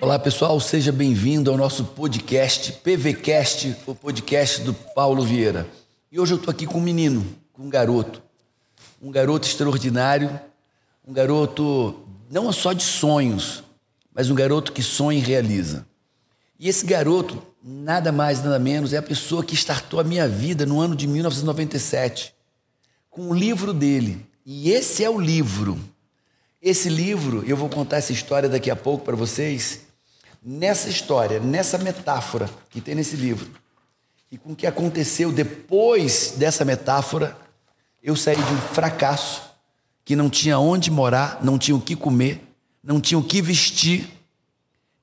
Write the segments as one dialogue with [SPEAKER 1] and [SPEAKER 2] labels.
[SPEAKER 1] Olá pessoal, seja bem-vindo ao nosso podcast, PVCast, o podcast do Paulo Vieira. E hoje eu estou aqui com um menino, com um garoto. Um garoto extraordinário, um garoto não só de sonhos, mas um garoto que sonha e realiza. E esse garoto, nada mais, nada menos, é a pessoa que startou a minha vida no ano de 1997, com o livro dele. E esse é o livro. Esse livro, eu vou contar essa história daqui a pouco para vocês nessa história, nessa metáfora que tem nesse livro, e com o que aconteceu depois dessa metáfora, eu saí de um fracasso, que não tinha onde morar, não tinha o que comer, não tinha o que vestir,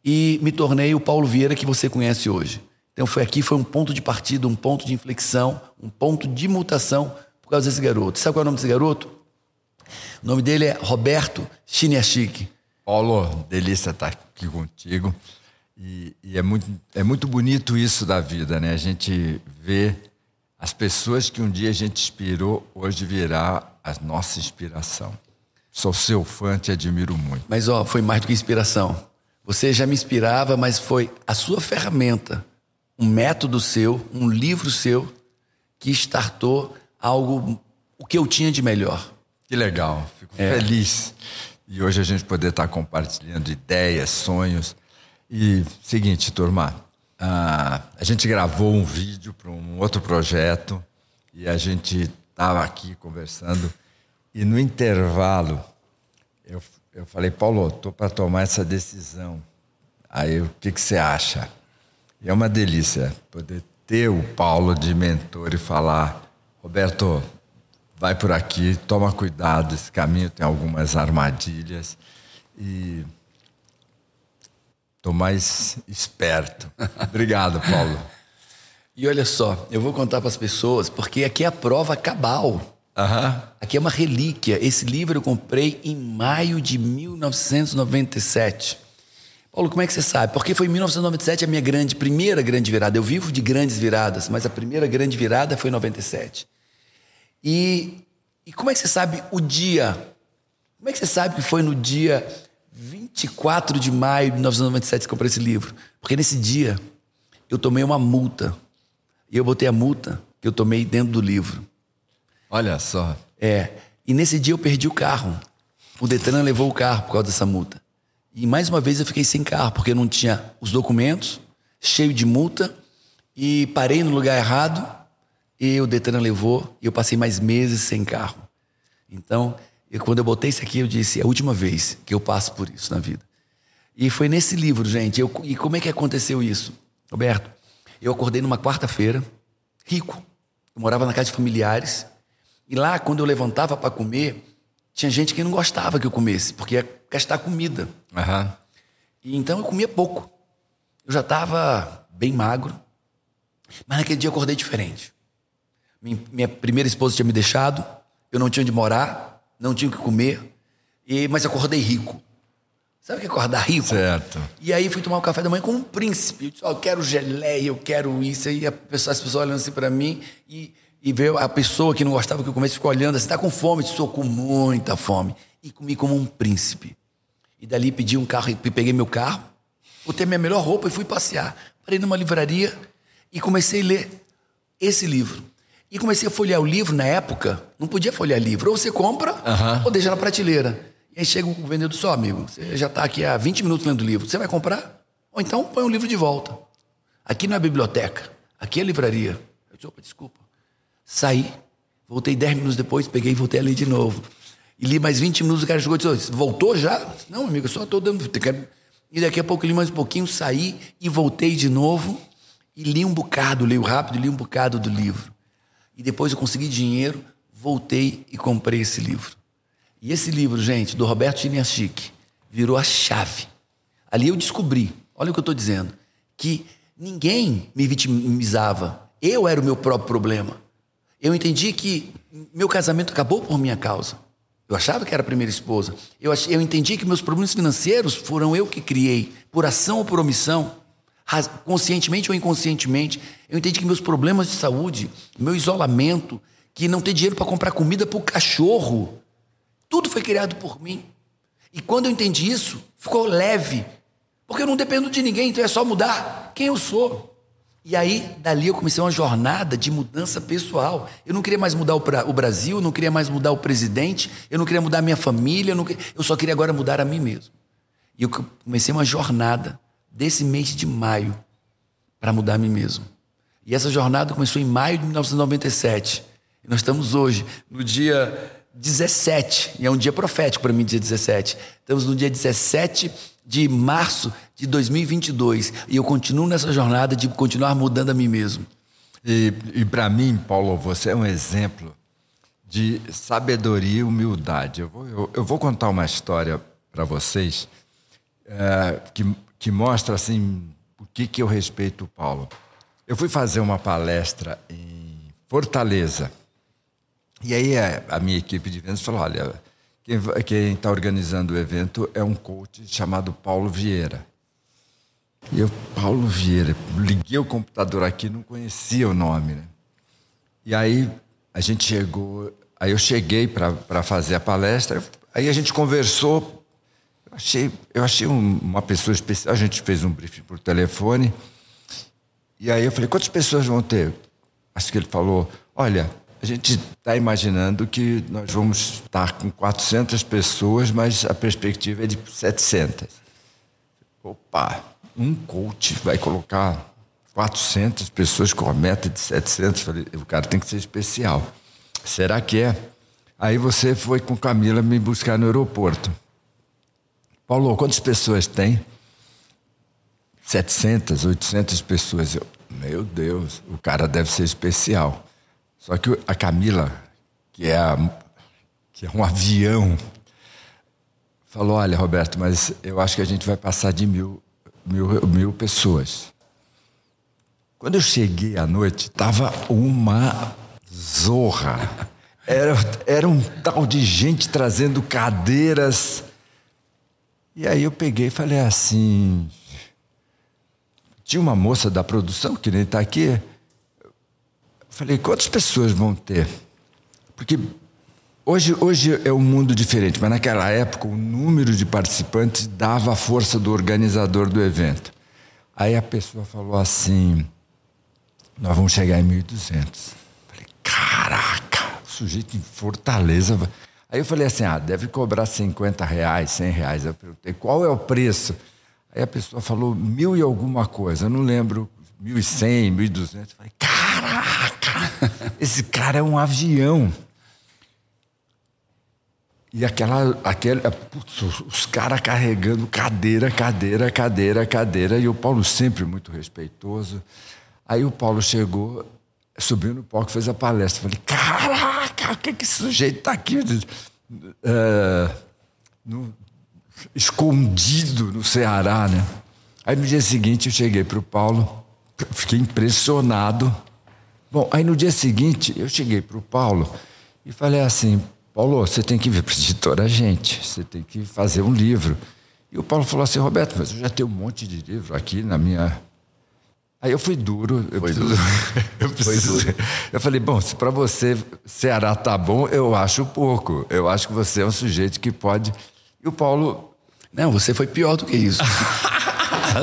[SPEAKER 1] e me tornei o Paulo Vieira que você conhece hoje. Então foi aqui, foi um ponto de partida, um ponto de inflexão, um ponto de mutação por causa desse garoto. Sabe qual é o nome desse garoto? O nome dele é Roberto Chiniachik.
[SPEAKER 2] Paulo, delícia estar aqui contigo. E, e, é, muito, é muito bonito isso da vida, né? A gente vê as pessoas que um dia a gente inspirou, hoje virá a nossa inspiração. Sou seu fã, te admiro muito.
[SPEAKER 1] Mas, ó, foi mais do que inspiração. Você já me inspirava, mas foi a sua ferramenta, um método seu, um livro seu, que startou algo, o que eu tinha de melhor.
[SPEAKER 2] Que legal, fico é. feliz e hoje a gente poder estar compartilhando ideias, sonhos. E seguinte, turma, a, a gente gravou um vídeo para um outro projeto e a gente estava aqui conversando e no intervalo eu, eu falei, Paulo, estou para tomar essa decisão. Aí o que, que você acha? E é uma delícia poder ter o Paulo de mentor e falar, Roberto, vai por aqui, toma cuidado, esse caminho tem algumas armadilhas e tô mais esperto. Obrigado, Paulo.
[SPEAKER 1] E olha só, eu vou contar para as pessoas, porque aqui é a prova cabal.
[SPEAKER 2] Uhum.
[SPEAKER 1] Aqui é uma relíquia. Esse livro eu comprei em maio de 1997. Paulo, como é que você sabe? Porque foi em 1997 a minha grande, primeira grande virada. Eu vivo de grandes viradas, mas a primeira grande virada foi em 97. E, e como é que você sabe o dia? Como é que você sabe que foi no dia 24 de maio de 1997 que eu comprei esse livro? Porque nesse dia eu tomei uma multa. E eu botei a multa que eu tomei dentro do livro.
[SPEAKER 2] Olha só.
[SPEAKER 1] É. E nesse dia eu perdi o carro. O Detran levou o carro por causa dessa multa. E mais uma vez eu fiquei sem carro, porque eu não tinha os documentos, cheio de multa, e parei no lugar errado e o Detran levou e eu passei mais meses sem carro. Então, eu, quando eu botei isso aqui, eu disse: é a última vez que eu passo por isso na vida. E foi nesse livro, gente. Eu, e como é que aconteceu isso? Roberto, eu acordei numa quarta-feira, rico. Eu morava na casa de familiares. E lá, quando eu levantava para comer, tinha gente que não gostava que eu comesse, porque ia gastar comida.
[SPEAKER 2] Uhum.
[SPEAKER 1] E então eu comia pouco. Eu já estava bem magro. Mas naquele dia eu acordei diferente. Minha primeira esposa tinha me deixado, eu não tinha onde morar, não tinha o que comer, e, mas acordei rico. Sabe o que é acordar rico?
[SPEAKER 2] Certo.
[SPEAKER 1] E aí fui tomar o um café da manhã com um príncipe. Eu disse, oh, eu quero geleia, eu quero isso. Aí pessoa, as pessoas olhando assim para mim e, e veio a pessoa que não gostava que eu comesse ficou olhando assim, tá com fome? Eu disse, estou com muita fome. E comi como um príncipe. E dali pedi um carro, peguei meu carro, botei minha melhor roupa e fui passear. Parei numa livraria e comecei a ler esse livro. E comecei a folhear o livro na época, não podia folhear livro. Ou você compra,
[SPEAKER 2] uhum.
[SPEAKER 1] ou deixa na prateleira. E aí chega o vendedor só, amigo, você já está aqui há 20 minutos lendo o livro. Você vai comprar? Ou então põe o livro de volta. Aqui não é biblioteca, aqui é livraria. Eu disse, opa, desculpa. Saí, voltei 10 minutos depois, peguei e voltei a ler de novo. E li mais 20 minutos, o cara chegou e disse, voltou já? Não, amigo, eu só estou dando... E daqui a pouco li mais um pouquinho, saí e voltei de novo e li um bocado, leio rápido, li um bocado do livro. E depois eu consegui dinheiro, voltei e comprei esse livro. E esse livro, gente, do Roberto Chiniachik, virou a chave. Ali eu descobri, olha o que eu estou dizendo, que ninguém me vitimizava. Eu era o meu próprio problema. Eu entendi que meu casamento acabou por minha causa. Eu achava que era a primeira esposa. Eu, ach... eu entendi que meus problemas financeiros foram eu que criei, por ação ou por omissão conscientemente ou inconscientemente, eu entendi que meus problemas de saúde, meu isolamento, que não ter dinheiro para comprar comida para o cachorro, tudo foi criado por mim. E quando eu entendi isso, ficou leve, Porque eu não dependo de ninguém, então é só mudar quem eu sou. E aí, dali eu comecei uma jornada de mudança pessoal. Eu não queria mais mudar o, Brasil, eu não queria mais mudar o presidente, eu não queria mudar a minha família, eu, queria, eu só queria agora mudar a mim mesmo. E eu comecei uma jornada desse mês de maio para mudar a mim mesmo. E essa jornada começou em maio de 1997. E nós estamos hoje, no dia 17, e é um dia profético para mim, dia 17. Estamos no dia 17 de março de 2022 e eu continuo nessa jornada de continuar mudando a mim mesmo.
[SPEAKER 2] E, e para mim, Paulo, você é um exemplo de sabedoria e humildade. Eu vou, eu, eu vou contar uma história para vocês é, que, que mostra assim o que, que eu respeito o Paulo. Eu fui fazer uma palestra em Fortaleza. E aí a, a minha equipe de vendas falou: olha, quem está organizando o evento é um coach chamado Paulo Vieira. E eu, Paulo Vieira, liguei o computador aqui, não conhecia o nome. Né? E aí a gente chegou, aí eu cheguei para fazer a palestra, aí a gente conversou. Achei, eu achei uma pessoa especial, a gente fez um briefing por telefone. E aí eu falei, quantas pessoas vão ter? Acho que ele falou, olha, a gente está imaginando que nós vamos estar com 400 pessoas, mas a perspectiva é de 700. Opa, um coach vai colocar 400 pessoas com a meta de 700. Falei, o cara tem que ser especial. Será que é? Aí você foi com Camila me buscar no aeroporto. Paulo, quantas pessoas tem? 700, 800 pessoas. Eu, meu Deus, o cara deve ser especial. Só que a Camila, que é, a, que é um avião, falou: Olha, Roberto, mas eu acho que a gente vai passar de mil, mil, mil pessoas. Quando eu cheguei à noite, estava uma zorra. Era, era um tal de gente trazendo cadeiras. E aí eu peguei e falei assim: tinha uma moça da produção, que nem está aqui. Falei, quantas pessoas vão ter? Porque hoje, hoje é um mundo diferente, mas naquela época o número de participantes dava a força do organizador do evento. Aí a pessoa falou assim: nós vamos chegar em 1.200. Falei, caraca, o sujeito em Fortaleza. Aí eu falei assim: ah, deve cobrar 50 reais, 100 reais. Eu perguntei, qual é o preço? Aí a pessoa falou mil e alguma coisa, eu não lembro, mil e cem, mil e duzentos. Falei, caraca, esse cara é um avião. E aquela, aquele, putz, os caras carregando cadeira, cadeira, cadeira, cadeira, e o Paulo sempre muito respeitoso. Aí o Paulo chegou, subiu no palco, fez a palestra. Falei, caraca, o que, que esse sujeito está aqui? Uh, no, escondido no Ceará, né? Aí no dia seguinte eu cheguei para o Paulo, fiquei impressionado. Bom, aí no dia seguinte eu cheguei para o Paulo e falei assim: Paulo, você tem que vir para a editora gente, você tem que fazer um livro. E o Paulo falou assim: Roberto, mas eu já tenho um monte de livro aqui na minha. Aí eu fui duro. Eu, preciso, duro. eu, preciso, duro. eu falei: bom, se para você Ceará tá bom, eu acho pouco. Eu acho que você é um sujeito que pode e o Paulo.
[SPEAKER 1] Não, você foi pior do que isso.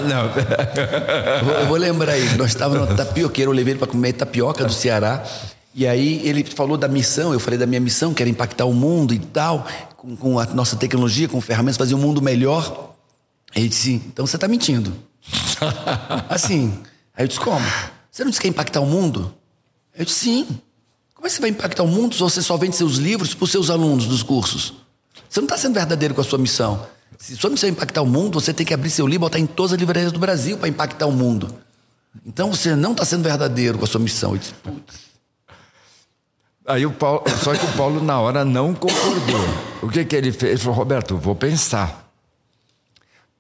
[SPEAKER 1] Não. eu, vou, eu vou lembrar aí, nós estávamos no tapioqueiro, eu levei ele para comer tapioca do Ceará. E aí ele falou da missão, eu falei da minha missão, que era impactar o mundo e tal, com, com a nossa tecnologia, com ferramentas, fazer um mundo melhor. Ele disse, então você está mentindo. assim. Aí eu disse, como? Você não disse que ia impactar o mundo? Eu disse, sim. Como é que você vai impactar o mundo se você só vende seus livros para os seus alunos dos cursos? Você não está sendo verdadeiro com a sua missão. Se sua missão é impactar o mundo, você tem que abrir seu livro e botar em todas as livrarias do Brasil para impactar o mundo. Então você não está sendo verdadeiro com a sua missão. Disse,
[SPEAKER 2] Aí o Paulo, só que o Paulo na hora não concordou. O que, que ele fez? Ele falou, Roberto, vou pensar.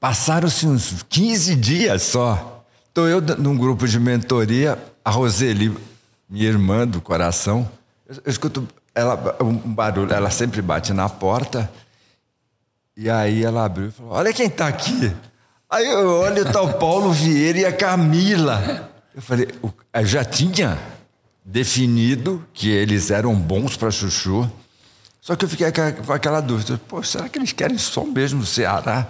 [SPEAKER 2] Passaram-se uns 15 dias só. Estou eu num grupo de mentoria, a Roseli, minha irmã do coração, eu, eu escuto ela, um barulho, ela sempre bate na porta. E aí ela abriu e falou: Olha quem está aqui. Aí eu olho, tá o Paulo Vieira e a Camila. Eu falei: eu já tinha definido que eles eram bons para chuchu. Só que eu fiquei com aquela dúvida: Pô, será que eles querem som mesmo no Ceará?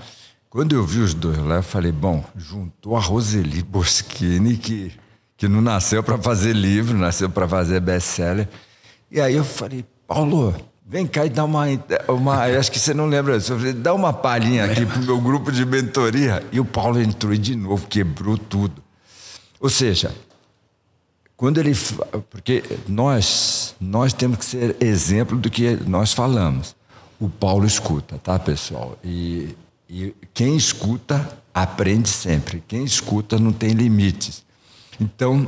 [SPEAKER 2] Quando eu vi os dois lá, eu falei, bom, juntou a Roseli Boschini, que, que não nasceu para fazer livro, nasceu para fazer best-seller. E aí eu falei, Paulo, vem cá e dá uma. uma acho que você não lembra disso. Eu falei, dá uma palhinha aqui pro meu grupo de mentoria. E o Paulo entrou de novo, quebrou tudo. Ou seja, quando ele. Porque nós, nós temos que ser exemplo do que nós falamos. O Paulo escuta, tá, pessoal? E e quem escuta aprende sempre. Quem escuta não tem limites. Então,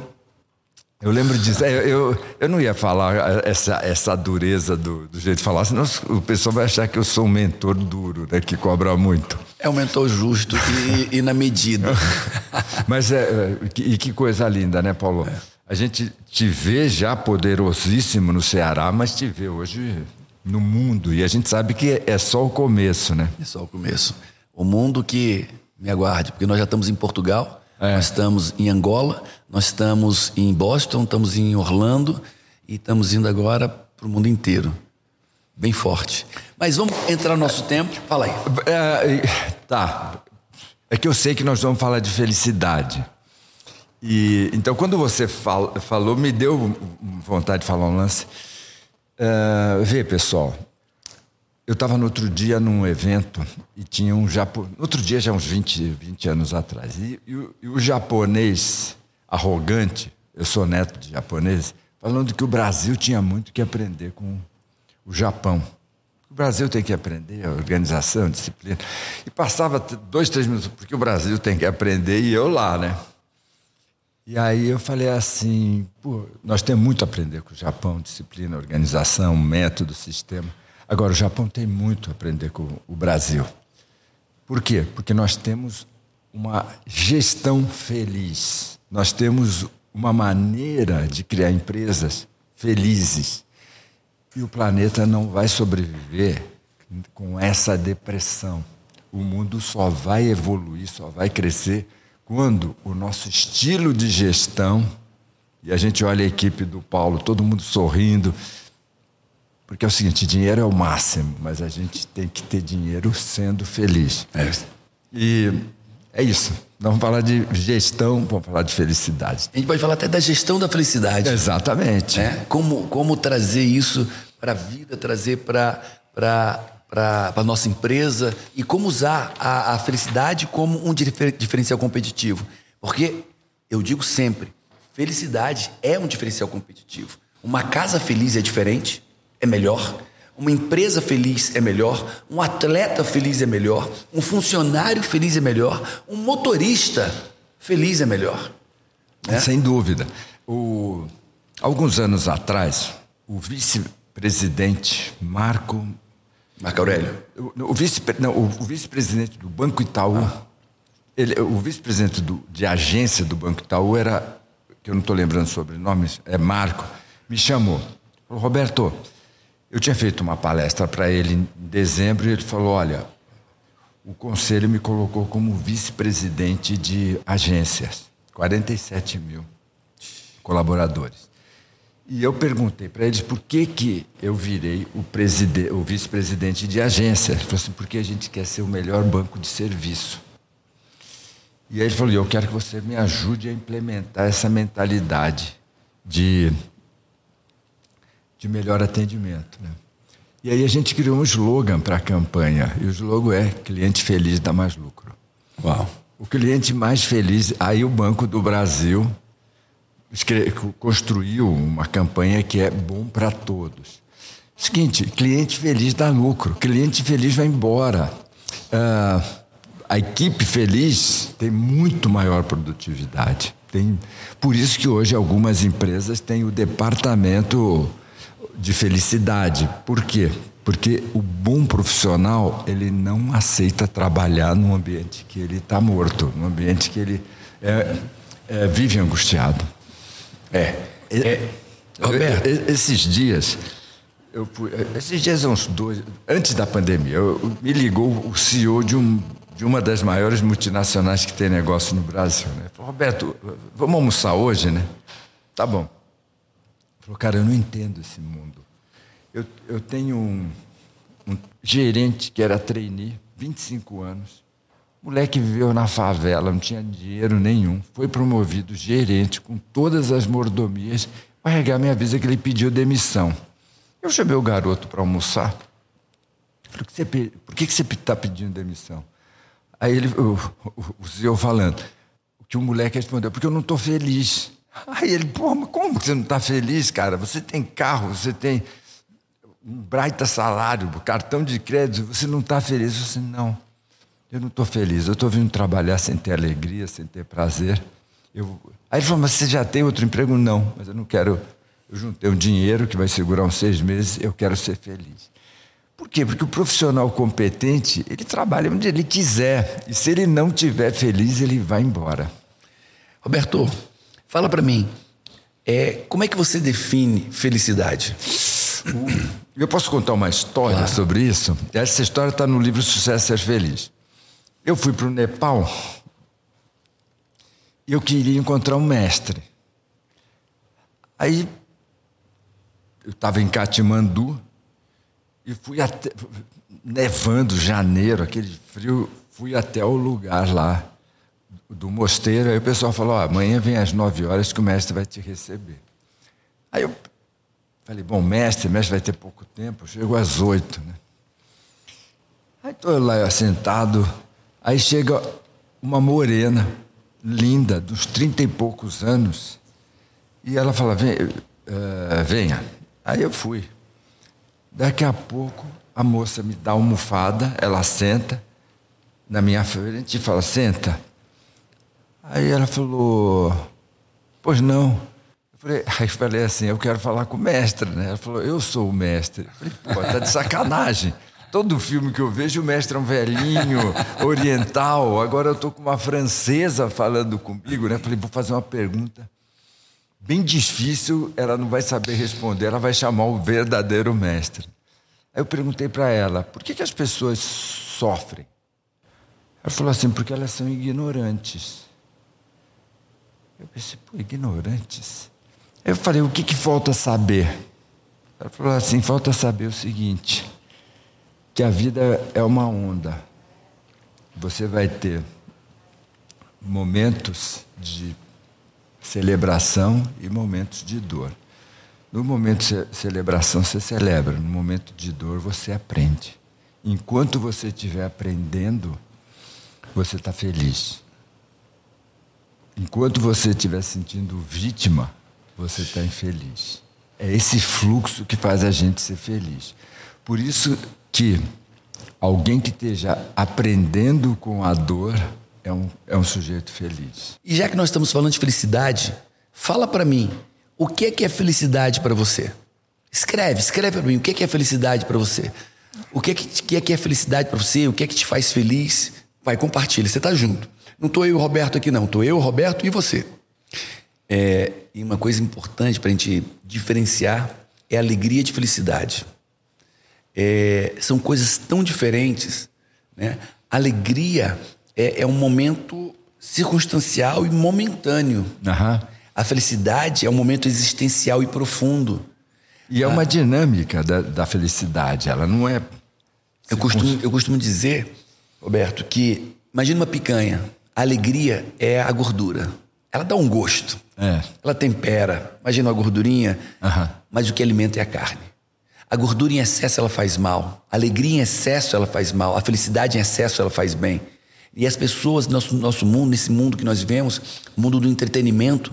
[SPEAKER 2] eu lembro disso. Eu, eu, eu não ia falar essa, essa dureza do, do, jeito de falar, senão o pessoal vai achar que eu sou um mentor duro, né, que cobra muito.
[SPEAKER 1] É um mentor justo e, e na medida.
[SPEAKER 2] Mas é, é e que coisa linda, né, Paulo? É. A gente te vê já poderosíssimo no Ceará, mas te vê hoje no mundo. E a gente sabe que é só o começo, né?
[SPEAKER 1] É só o começo o mundo que me aguarde, porque nós já estamos em Portugal, é. nós estamos em Angola, nós estamos em Boston, estamos em Orlando e estamos indo agora para o mundo inteiro. Bem forte. Mas vamos entrar no nosso tempo. Fala aí.
[SPEAKER 2] É, tá. É que eu sei que nós vamos falar de felicidade. E, então, quando você falou, me deu vontade de falar um lance. Uh, vê, pessoal, eu estava no outro dia num evento e tinha um japonês. Outro dia, já uns 20, 20 anos atrás. E, e, o, e, o, japonês arrogante, eu sou neto de japonês, falando que o Brasil tinha muito que aprender com o Japão. O Brasil tem que aprender a organização, a disciplina. E passava dois, três minutos, porque o Brasil tem que aprender e eu lá, né? E aí eu falei assim, nós temos muito a aprender com o Japão, disciplina, organização, método, sistema. Agora, o Japão tem muito a aprender com o Brasil. Por quê? Porque nós temos uma gestão feliz. Nós temos uma maneira de criar empresas felizes. E o planeta não vai sobreviver com essa depressão. O mundo só vai evoluir, só vai crescer quando o nosso estilo de gestão, e a gente olha a equipe do Paulo, todo mundo sorrindo, porque é o seguinte, dinheiro é o máximo, mas a gente tem que ter dinheiro sendo feliz. É. E é isso. Nós vamos falar de gestão, vamos falar de felicidade.
[SPEAKER 1] A gente pode falar até da gestão da felicidade.
[SPEAKER 2] Exatamente.
[SPEAKER 1] Né? Como, como trazer isso para a vida, trazer para a nossa empresa e como usar a, a felicidade como um diferencial competitivo. Porque eu digo sempre, felicidade é um diferencial competitivo. Uma casa feliz é diferente, é melhor, uma empresa feliz é melhor, um atleta feliz é melhor, um funcionário feliz é melhor, um motorista feliz é melhor.
[SPEAKER 2] Né? Sem dúvida. O, alguns anos atrás, o vice-presidente Marco.
[SPEAKER 1] Marco Aurélio.
[SPEAKER 2] O, o vice-presidente vice do Banco Itaú, ah. ele, o vice-presidente de agência do Banco Itaú era, que eu não estou lembrando sobre nomes, é Marco, me chamou. Falou, Roberto, eu tinha feito uma palestra para ele em dezembro e ele falou: Olha, o conselho me colocou como vice-presidente de agências, 47 mil colaboradores. E eu perguntei para eles por que, que eu virei o, o vice-presidente de agência. Ele falou assim: porque a gente quer ser o melhor banco de serviço. E aí ele falou: eu quero que você me ajude a implementar essa mentalidade de de melhor atendimento. Né? E aí a gente criou um slogan para a campanha, e o slogan é cliente feliz dá mais lucro.
[SPEAKER 1] Uau!
[SPEAKER 2] O cliente mais feliz, aí o Banco do Brasil construiu uma campanha que é bom para todos. Seguinte, cliente feliz dá lucro, cliente feliz vai embora. Uh, a equipe feliz tem muito maior produtividade. Tem, por isso que hoje algumas empresas têm o departamento de felicidade. Por quê? Porque o bom profissional, ele não aceita trabalhar num ambiente que ele está morto, num ambiente que ele é, é, vive angustiado.
[SPEAKER 1] É. é. Roberto.
[SPEAKER 2] Esses dias, eu, esses dias, uns dois, antes da pandemia, eu, me ligou o CEO de, um, de uma das maiores multinacionais que tem negócio no Brasil. Né? Falou, Roberto, vamos almoçar hoje, né? Tá bom. Falou, cara, eu não entendo esse mundo. Eu, eu tenho um, um gerente que era trainee, 25 anos, Moleque viveu na favela, não tinha dinheiro nenhum. Foi promovido gerente com todas as mordomias. O RH me avisa que ele pediu demissão. Eu chamei o garoto para almoçar. Falei, você, por que você está pedindo demissão? Aí ele, o, o, o senhor falando, o que o moleque respondeu, porque eu não estou feliz. Aí ele, pô, mas como você não está feliz, cara? Você tem carro, você tem um baita salário, cartão de crédito, você não está feliz? Eu disse, não, eu não estou feliz, eu estou vindo trabalhar sem ter alegria, sem ter prazer. Eu... Aí ele falou, mas você já tem outro emprego? Não, mas eu não quero, eu juntei um dinheiro que vai segurar uns seis meses, eu quero ser feliz. Por quê? Porque o profissional competente, ele trabalha onde ele quiser. E se ele não estiver feliz, ele vai embora.
[SPEAKER 1] Roberto, fala para mim, é, como é que você define felicidade?
[SPEAKER 2] Eu posso contar uma história claro. sobre isso? Essa história está no livro Sucesso Ser Feliz. Eu fui para o Nepal e eu queria encontrar um mestre. Aí eu estava em Katmandu e fui até. Nevando, janeiro, aquele frio, fui até o lugar lá do mosteiro. Aí o pessoal falou: amanhã vem às nove horas que o mestre vai te receber. Aí eu falei: bom, mestre, mestre vai ter pouco tempo. Chegou às oito, né? Aí estou lá sentado. Aí chega uma morena, linda, dos trinta e poucos anos. E ela fala: Vem, uh, venha. Aí eu fui. Daqui a pouco, a moça me dá uma almofada, ela senta na minha frente e fala: Senta. Aí ela falou: Pois não. Eu falei, aí eu falei assim: Eu quero falar com o mestre. Né? Ela falou: Eu sou o mestre. Eu falei: Pô, tá de sacanagem. Todo filme que eu vejo, o mestre é um velhinho, oriental. Agora eu estou com uma francesa falando comigo, né? Falei, vou fazer uma pergunta bem difícil, ela não vai saber responder, ela vai chamar o verdadeiro mestre. Aí eu perguntei para ela, por que, que as pessoas sofrem? Ela falou assim, porque elas são ignorantes. Eu pensei, pô, ignorantes? Eu falei, o que, que falta saber? Ela falou assim, falta saber o seguinte, que a vida é uma onda. Você vai ter momentos de celebração e momentos de dor. No momento de celebração você celebra, no momento de dor você aprende. Enquanto você estiver aprendendo, você está feliz. Enquanto você estiver sentindo vítima, você está infeliz. É esse fluxo que faz a gente ser feliz. Por isso que alguém que esteja aprendendo com a dor é um, é um sujeito feliz.
[SPEAKER 1] E já que nós estamos falando de felicidade, fala para mim, o que é que é felicidade para você? Escreve, escreve para mim, o que é que é felicidade para você? O que é que, que, é que é felicidade para você? O que é que te faz feliz? Vai, compartilha, você tá junto. Não tô eu e o Roberto aqui não, tô eu, o Roberto e você. É, e uma coisa importante para a gente diferenciar é alegria de felicidade. É, são coisas tão diferentes. Né? Alegria é, é um momento circunstancial e momentâneo.
[SPEAKER 2] Uhum.
[SPEAKER 1] A felicidade é um momento existencial e profundo.
[SPEAKER 2] E é uma ah. dinâmica da, da, felicidade, ela não é.
[SPEAKER 1] Eu costumo, eu costumo dizer, Roberto, que imagina uma picanha. A alegria é a gordura. Ela dá um gosto.
[SPEAKER 2] É.
[SPEAKER 1] Ela tempera. Imagina uma gordurinha,
[SPEAKER 2] uhum.
[SPEAKER 1] mas o que alimenta é a carne. A gordura em excesso ela faz mal. A alegria em excesso ela faz mal. A felicidade em excesso ela faz bem. E as pessoas, nosso, nosso mundo, nesse mundo que nós vivemos, o mundo do entretenimento,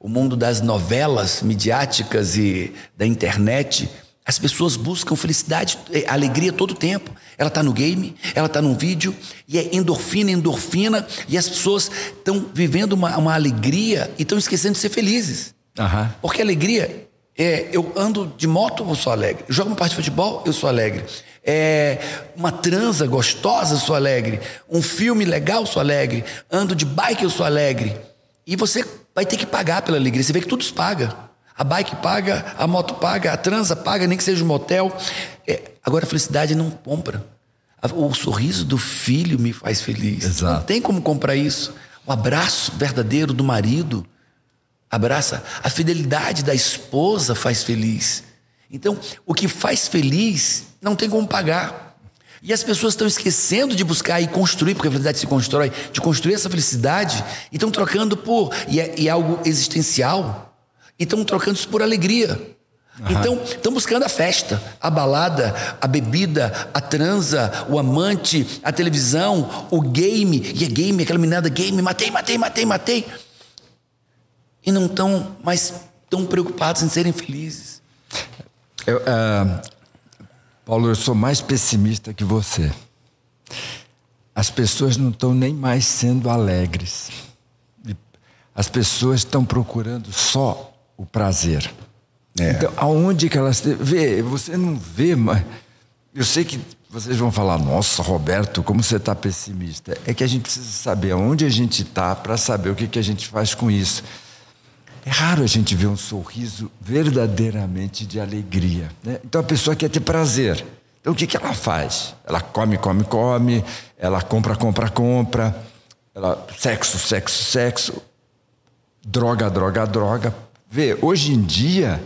[SPEAKER 1] o mundo das novelas midiáticas e da internet, as pessoas buscam felicidade, eh, alegria todo o tempo. Ela está no game, ela está num vídeo, e é endorfina, endorfina, e as pessoas estão vivendo uma, uma alegria e estão esquecendo de ser felizes.
[SPEAKER 2] Uhum.
[SPEAKER 1] Porque alegria é, eu ando de moto, eu sou alegre. jogo uma parte de futebol, eu sou alegre é, uma transa gostosa, eu sou alegre. Um filme legal, eu sou alegre. Ando de bike, eu sou alegre. E você vai ter que pagar pela alegria. Você vê que tudo se paga. A bike paga, a moto paga, a transa paga, nem que seja um motel. É, agora a felicidade não compra. O sorriso do filho me faz feliz.
[SPEAKER 2] Exato.
[SPEAKER 1] Não tem como comprar isso. O abraço verdadeiro do marido abraça. A fidelidade da esposa faz feliz. Então, o que faz feliz não tem como pagar. E as pessoas estão esquecendo de buscar e construir, porque a felicidade se constrói, de construir essa felicidade, e estão trocando por. E é, e é algo existencial, e estão trocando isso por alegria. Uhum. Então, estão buscando a festa, a balada, a bebida, a transa, o amante, a televisão, o game. E é game, aquela menina game, matei, matei, matei, matei. E não estão mais tão preocupados em serem felizes.
[SPEAKER 2] Eu, uh, Paulo, eu sou mais pessimista que você. As pessoas não estão nem mais sendo alegres. As pessoas estão procurando só o prazer. É. Então, aonde que elas vê? Você não vê, mas eu sei que vocês vão falar: Nossa, Roberto, como você está pessimista? É que a gente precisa saber aonde a gente está para saber o que que a gente faz com isso. É raro a gente ver um sorriso verdadeiramente de alegria. Né? Então a pessoa quer ter prazer. Então o que, que ela faz? Ela come, come, come, ela compra, compra, compra, ela, sexo, sexo, sexo, droga, droga, droga. Vê, hoje em dia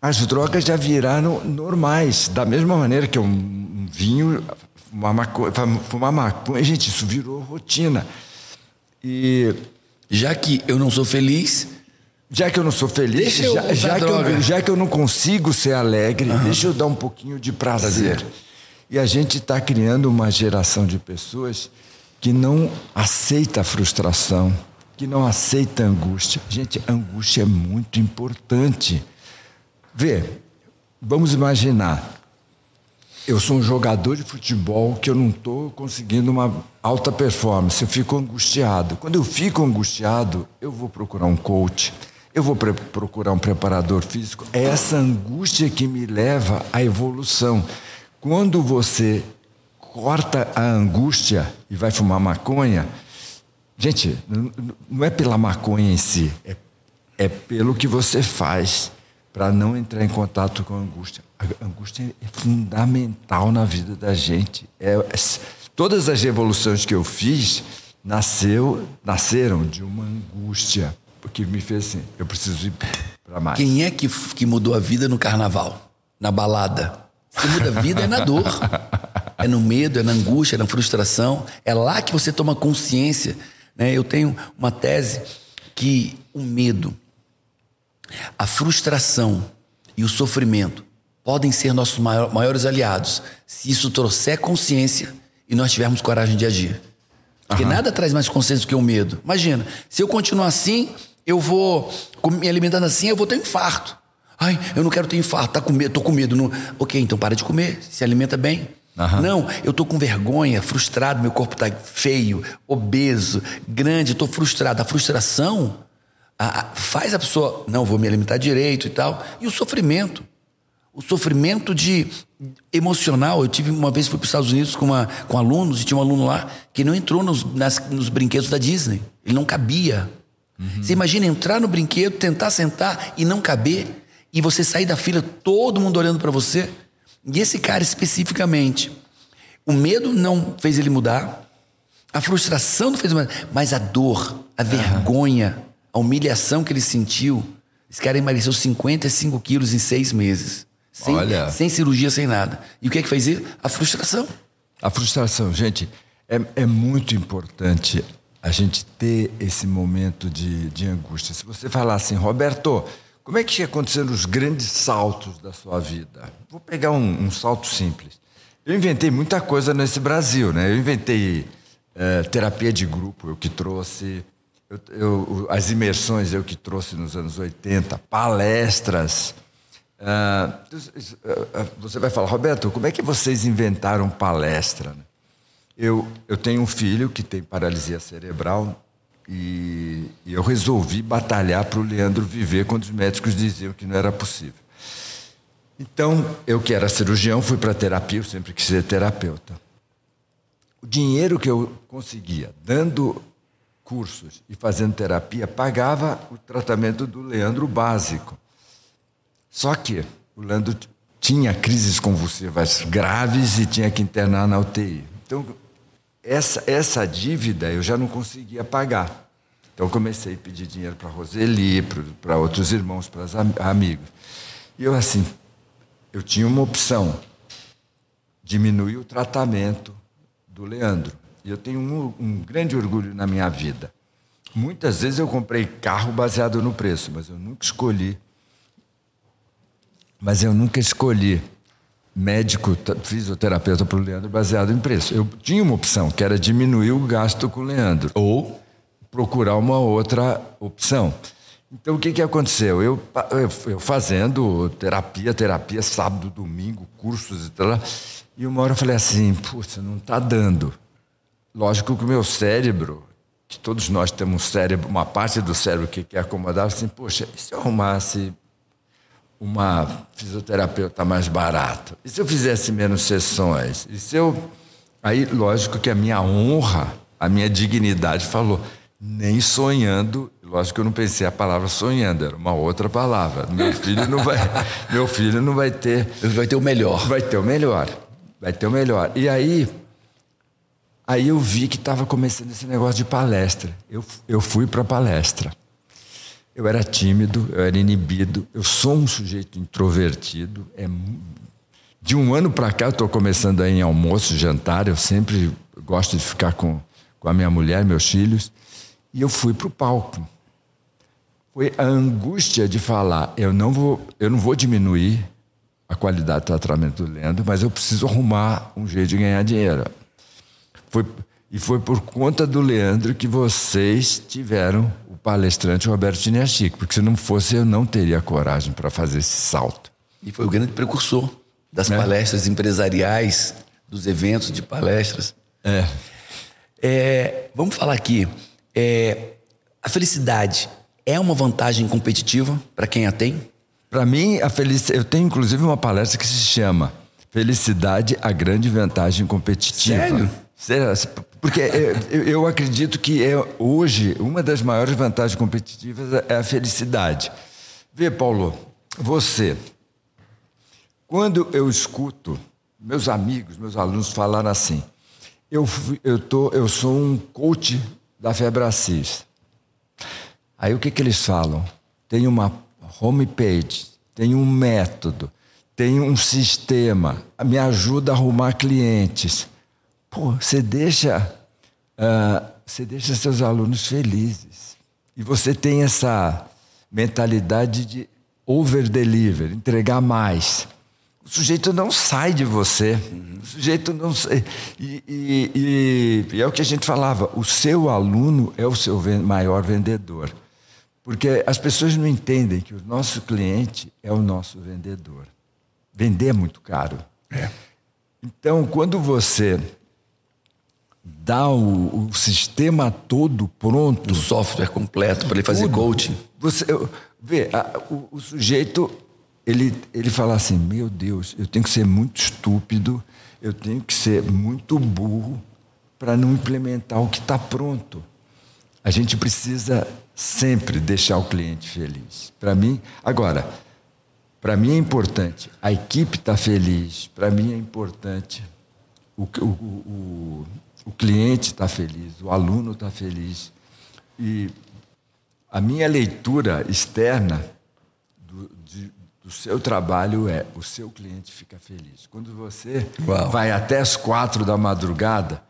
[SPEAKER 2] as drogas já viraram normais. Da mesma maneira que um vinho, fumar maconha, fumar maconha gente, isso virou rotina.
[SPEAKER 1] E já que eu não sou feliz,
[SPEAKER 2] já que eu não sou feliz, já, já, que eu, já, que eu, não consigo ser alegre, uhum. deixa eu dar um pouquinho de prazer. prazer. E a gente está criando uma geração de pessoas que não aceita a frustração, que não aceita angústia. Gente, angústia é muito importante. Vê, vamos imaginar. Eu sou um jogador de futebol que eu não estou conseguindo uma alta performance, eu fico angustiado. Quando eu fico angustiado, eu vou procurar um coach, eu vou procurar um preparador físico. É essa angústia que me leva à evolução. Quando você corta a angústia e vai fumar maconha, gente, não é pela maconha em si, é, é pelo que você faz para não entrar em contato com a angústia. A angústia é fundamental na vida da gente. É, é, todas as revoluções que eu fiz nasceu, nasceram de uma angústia, porque me fez assim, eu preciso ir para mais.
[SPEAKER 1] Quem é que, que mudou a vida no carnaval? Na balada? Se muda a vida é na dor. É no medo, é na angústia, é na frustração. É lá que você toma consciência. Né? Eu tenho uma tese que o medo a frustração e o sofrimento podem ser nossos maiores aliados se isso trouxer consciência e nós tivermos coragem de agir. Porque uhum. nada traz mais consciência do que o medo. Imagina, se eu continuar assim, eu vou me alimentando assim, eu vou ter um infarto. Ai, eu não quero ter infarto, tá com medo, tô com medo. Não... Ok, então para de comer, se alimenta bem. Uhum. Não, eu tô com vergonha, frustrado, meu corpo tá feio, obeso, grande, tô frustrado. A frustração a, a, faz a pessoa, não, vou me alimentar direito e tal. E o sofrimento. O sofrimento de emocional. Eu tive uma vez fui para os Estados Unidos com, uma, com alunos e tinha um aluno lá que não entrou nos, nas, nos brinquedos da Disney. Ele não cabia. Uhum. Você imagina entrar no brinquedo, tentar sentar e não caber, e você sair da fila, todo mundo olhando para você. E esse cara especificamente, o medo não fez ele mudar, a frustração não fez ele mudar, mas a dor, a vergonha, a humilhação que ele sentiu. Esse cara emagreceu 55 quilos em seis meses. Sem, Olha. sem cirurgia, sem nada. E o que é que fez ele? A frustração.
[SPEAKER 2] A frustração, gente, é, é muito importante a gente ter esse momento de, de angústia. Se você falar assim, Roberto, como é que aconteceram os grandes saltos da sua vida? Vou pegar um, um salto simples. Eu inventei muita coisa nesse Brasil, né? Eu inventei é, terapia de grupo, eu que trouxe. Eu, eu, as imersões eu que trouxe nos anos 80, palestras. Ah, você vai falar, Roberto, como é que vocês inventaram palestra? Eu, eu tenho um filho que tem paralisia cerebral e, eu resolvi batalhar para o Leandro viver quando os médicos diziam que não era possível. Então, eu que era cirurgião, fui para terapia, eu sempre quis ser terapeuta. O dinheiro que eu conseguia dando cursos e fazendo terapia, pagava o tratamento do Leandro básico. Só que o Leandro tinha crises convulsivas graves e tinha que internar na UTI. Então, essa, essa dívida eu já não conseguia pagar. Então, comecei a pedir dinheiro para Roseli, para outros irmãos, para os amigos. E eu, assim, eu tinha uma opção diminuir o tratamento do Leandro. E eu tenho um, um grande orgulho na minha vida. Muitas vezes eu comprei carro baseado no preço, mas eu nunca escolhi. Mas eu nunca escolhi médico, fisioterapeuta para o Leandro baseado em preço. Eu tinha uma opção, que era diminuir o gasto com o Leandro. Ou procurar uma outra opção. Então, o que, que aconteceu? Eu, eu fazendo terapia, terapia, sábado, domingo, cursos e tal. E uma hora eu falei assim, puxa, não está dando. Lógico que o meu cérebro, que todos nós temos um cérebro, uma parte do cérebro que quer acomodar, assim, poxa, e se eu arrumasse uma fisioterapeuta mais barata? E se eu fizesse menos sessões? E se eu... Aí, lógico que a minha honra, a minha dignidade falou, nem sonhando. Lógico que eu não pensei a palavra sonhando, era uma outra palavra. Meu filho não vai, meu filho não vai ter.
[SPEAKER 1] Vai ter o melhor.
[SPEAKER 2] Vai ter o melhor. Vai ter o melhor. E aí, aí eu vi que estava começando esse negócio de palestra. Eu, eu fui para a palestra. Eu era tímido, eu era inibido, eu sou um sujeito introvertido. É, de um ano para cá eu estou começando a ir em almoço, jantar. Eu sempre gosto de ficar com, com a minha mulher, meus filhos. E eu fui para o palco. Foi a angústia de falar: eu não vou, eu não vou diminuir a qualidade do tratamento do Leandro, mas eu preciso arrumar um jeito de ganhar dinheiro. Foi, e foi por conta do Leandro que vocês tiveram o palestrante Roberto Giniachico, porque se não fosse eu não teria coragem para fazer esse salto.
[SPEAKER 1] E foi o grande precursor das é. palestras empresariais, dos eventos de palestras.
[SPEAKER 2] É.
[SPEAKER 1] é vamos falar aqui é, a felicidade é uma vantagem competitiva para quem a tem?
[SPEAKER 2] Para mim, a felicidade. Eu tenho inclusive uma palestra que se chama Felicidade, a grande vantagem competitiva.
[SPEAKER 1] Sério?
[SPEAKER 2] Porque eu acredito que é hoje uma das maiores vantagens competitivas é a felicidade. Vê, Paulo, você, quando eu escuto meus amigos, meus alunos falar assim, eu, eu, tô, eu sou um coach da Febracis. Aí o que, que eles falam? Tem uma homepage, tem um método, tem um sistema, me ajuda a arrumar clientes. Pô, você deixa, uh, você deixa seus alunos felizes. E você tem essa mentalidade de over-deliver, entregar mais. O sujeito não sai de você. O sujeito não sai. E, e, e, e, é o que a gente falava: o seu aluno é o seu maior vendedor. Porque as pessoas não entendem que o nosso cliente é o nosso vendedor. Vender é muito caro.
[SPEAKER 1] É.
[SPEAKER 2] Então, quando você dá o, o, sistema todo pronto.
[SPEAKER 1] O software completo para ele fazer tudo, coaching.
[SPEAKER 2] Você, vê, a, o, o sujeito ele, ele fala assim: meu Deus, eu tenho que ser muito estúpido, eu tenho que ser muito burro para não implementar o que está pronto. A gente precisa sempre deixar o cliente feliz. Para mim, agora, para mim é importante a equipe estar tá feliz, para mim é importante o, o, o, o cliente estar tá feliz, o aluno estar tá feliz. E a minha leitura externa do, de, do seu trabalho é o seu cliente fica feliz. Quando você Uau. vai até as quatro da madrugada,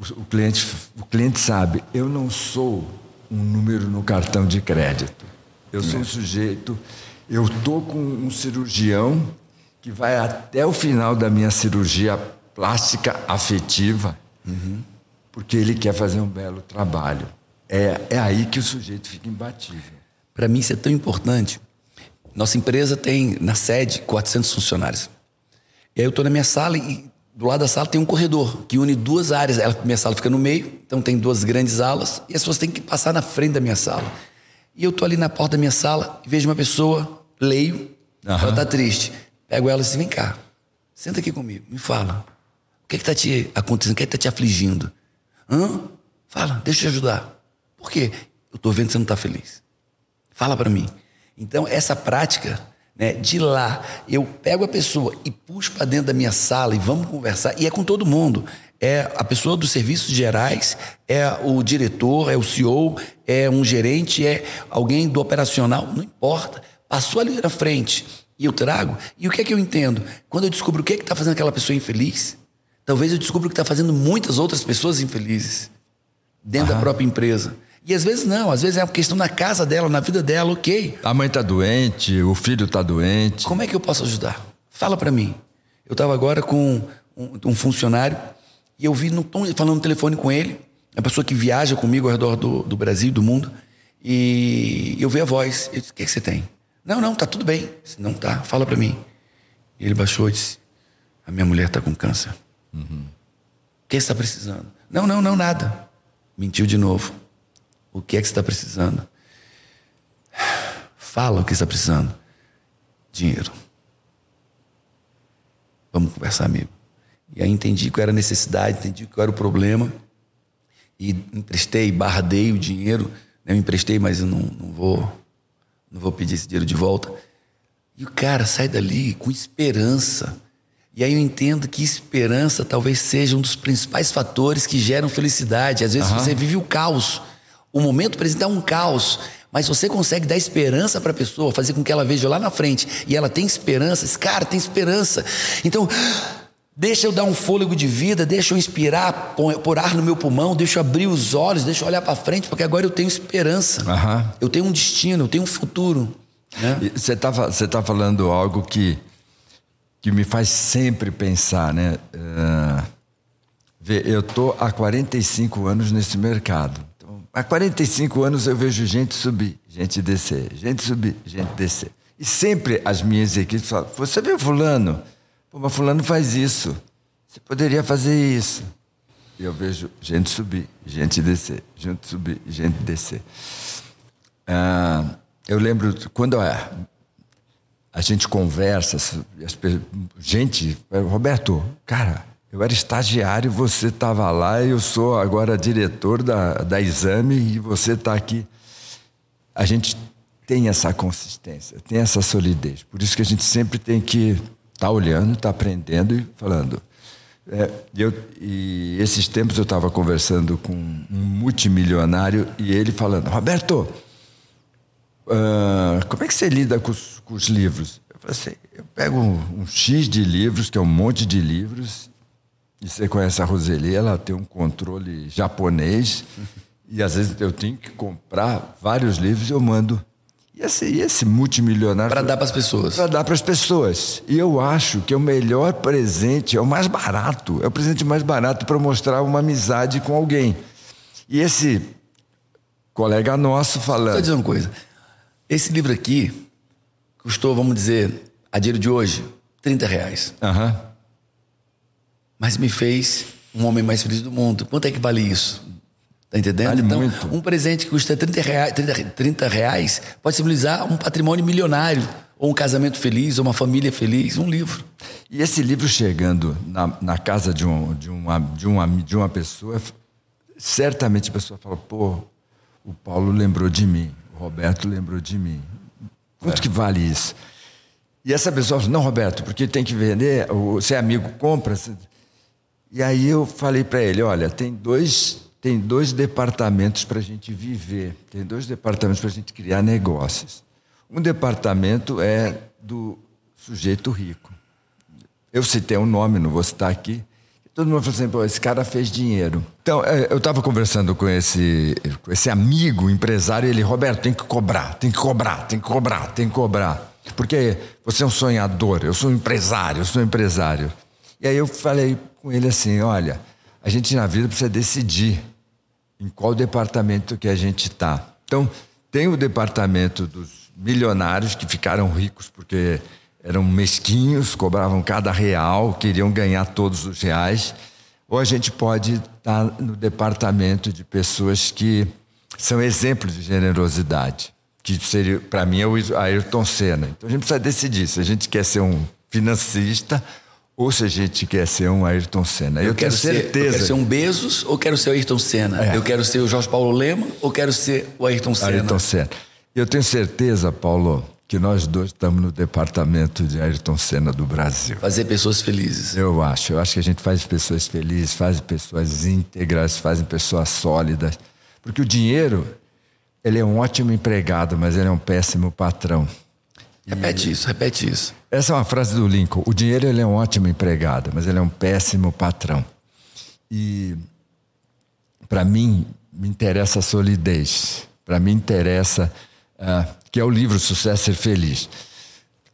[SPEAKER 2] o, o, cliente, o cliente sabe, eu não sou um número no cartão de crédito. Eu sou um sujeito, eu estou com um cirurgião que vai até o final da minha cirurgia plástica afetiva, uhum. porque ele quer fazer um belo trabalho. É, é aí que o sujeito fica imbatível.
[SPEAKER 1] Para mim isso é tão importante nossa empresa tem, na sede, 400 funcionários. E aí eu estou na minha sala e do lado da sala tem um corredor que une duas áreas. A minha sala fica no meio, então tem duas grandes alas e as pessoas têm que passar na frente da minha sala. E eu estou ali na porta da minha sala e vejo uma pessoa, leio, uhum. ela está triste. Pego ela e diz, vem cá, senta aqui comigo, me fala. O que está te acontecendo? O que é está te afligindo? Hã? Fala, deixa eu te ajudar. Por quê? Eu estou vendo que você não está feliz. Fala para mim. Então, essa prática, né, de lá, eu pego a pessoa e puxo para dentro da minha sala e vamos conversar, e é com todo mundo. É a pessoa dos serviços gerais, é o diretor, é o CEO, é um gerente, é alguém do operacional, não importa. Passou ali na frente, E eu trago. E o que é que eu entendo? Quando eu descubro o que é que está fazendo aquela pessoa infeliz, talvez eu descubra que está fazendo muitas outras pessoas infelizes dentro da própria empresa. E às vezes não, às vezes é uma questão na casa dela, na vida dela, ok.
[SPEAKER 2] A mãe está doente, o filho está doente.
[SPEAKER 1] Como é que eu posso ajudar? Fala para mim. Eu estava agora com um, um, funcionário e eu vi no tom, falando no telefone com ele, a pessoa que viaja comigo ao redor do, do Brasil, do mundo, e eu vi a voz. Eu disse: O que, é que você tem? Não, não, tá tudo bem. Disse, não tá, fala para mim. E ele baixou e disse: A minha mulher está com câncer. Uhum. O que está precisando? Não, não, não, nada. Mentiu de novo. O que é que está precisando? Fala o que está precisando. Dinheiro. Vamos conversar, amigo. E aí entendi qual era a necessidade, entendi qual era o problema. E emprestei, barra dei o dinheiro. Eu emprestei, mas eu não, não vou não vou pedir esse dinheiro de volta. E o cara sai dali com esperança. E aí eu entendo que esperança talvez seja um dos principais fatores que geram felicidade. Às vezes uhum. você vive o caos. O momento presente é um caos. Mas você consegue dar esperança para a pessoa, fazer com que ela veja lá na frente e ela tem esperança, esse cara tem esperança. Então, deixa eu dar um fôlego de vida, deixa eu inspirar, pôr ar no meu pulmão, deixa eu abrir os olhos, deixa eu olhar para frente, porque agora eu tenho esperança.
[SPEAKER 2] Uhum.
[SPEAKER 1] Eu tenho um destino, eu tenho um futuro.
[SPEAKER 2] Né? Você está tá falando algo que, que me faz sempre pensar, né? Uh, eu estou há 45 anos nesse mercado. Há 45 anos eu vejo gente subir, gente descer, gente subir, gente descer. E sempre as minhas equipes falam: Você vê Fulano? Pô, mas Fulano faz isso. Você poderia fazer isso. E eu vejo gente subir, gente descer, gente subir, gente descer. Ah, eu lembro quando a, a gente conversa, as, gente, Roberto, cara, eu era estagiário, você estava lá, eu sou agora diretor da, da Exame e você está aqui. A gente tem essa consistência, tem essa solidez. Por isso que a gente sempre tem que estar tá olhando, estar tá aprendendo e falando. É, eu, e esses tempos eu estava conversando com um multimilionário e ele falando, Roberto, uh, como é que você lida com os, com os livros? Eu falei assim, eu pego um, um X de livros, que é um monte de livros, e você conhece a Roseli, ela tem um controle japonês. e às vezes eu tenho que comprar vários livros e eu mando. E esse, e esse multimilionário.
[SPEAKER 1] Para dar para as pessoas.
[SPEAKER 2] Para dar para as pessoas. E eu acho que é o melhor presente, é o mais barato. É o presente mais barato para mostrar uma amizade com alguém. E esse colega nosso falando. Só
[SPEAKER 1] dizer uma coisa. Esse livro aqui custou, vamos dizer, a dinheiro de hoje, 30 reais.
[SPEAKER 2] Uhum
[SPEAKER 1] mas me fez um homem mais feliz do mundo. Quanto é que vale isso? Tá entendendo?
[SPEAKER 2] Vale
[SPEAKER 1] então,
[SPEAKER 2] muito.
[SPEAKER 1] um presente que custa 30 reais, 30, 30 reais pode simbolizar um patrimônio milionário, ou um casamento feliz, ou uma família feliz, um livro.
[SPEAKER 2] E esse livro chegando na, na casa de, um, de, uma, de, uma, de uma pessoa, certamente a pessoa fala: pô, o Paulo lembrou de mim, o Roberto lembrou de mim. Quanto é. que vale isso? E essa pessoa fala: não, Roberto, porque tem que vender, você é amigo, compra. E aí eu falei para ele, olha, tem dois, tem dois departamentos para a gente viver, tem dois departamentos para a gente criar negócios. Um departamento é do sujeito rico. Eu citei um nome, não vou citar aqui. Todo mundo falou assim, Pô, esse cara fez dinheiro. Então, é, eu estava conversando com esse, com esse amigo empresário, e ele, Roberto, tem que cobrar, tem que cobrar, tem que cobrar, tem que cobrar. Porque você é um sonhador, eu sou um empresário, eu sou um empresário. E aí eu falei com ele assim: olha, a gente na vida precisa decidir em qual departamento que a gente está. Então, tem o departamento dos milionários que ficaram ricos porque eram mesquinhos, cobravam cada real, queriam ganhar todos os reais. Ou a gente pode estar no departamento de pessoas que são exemplos de generosidade, que seria, para mim, é o Ayrton Senna. Então a gente precisa decidir se a gente quer ser um financista ou se a gente quer ser um Ayrton Senna.
[SPEAKER 1] Eu, eu quero certeza. Ser, eu quero ser um Bezos ou quero ser o Ayrton Senna? É. Eu quero ser o Jorge Paulo Lema ou quero ser o Ayrton Senna?
[SPEAKER 2] Ayrton Senna. Eu tenho certeza, Paulo, que nós dois estamos no departamento de Ayrton Senna do Brasil.
[SPEAKER 1] Fazer pessoas felizes.
[SPEAKER 2] Eu acho. Eu acho que a gente faz pessoas felizes, faz pessoas íntegras, faz pessoas sólidas. Porque o dinheiro, ele é um ótimo empregado, mas ele é um péssimo patrão.
[SPEAKER 1] Repete isso, repete isso.
[SPEAKER 2] Essa é uma frase do Lincoln. O dinheiro ele é um ótimo empregado, mas ele é um péssimo patrão. E para mim me interessa a solidez. Para mim interessa uh, que é o livro Sucesso Ser Feliz.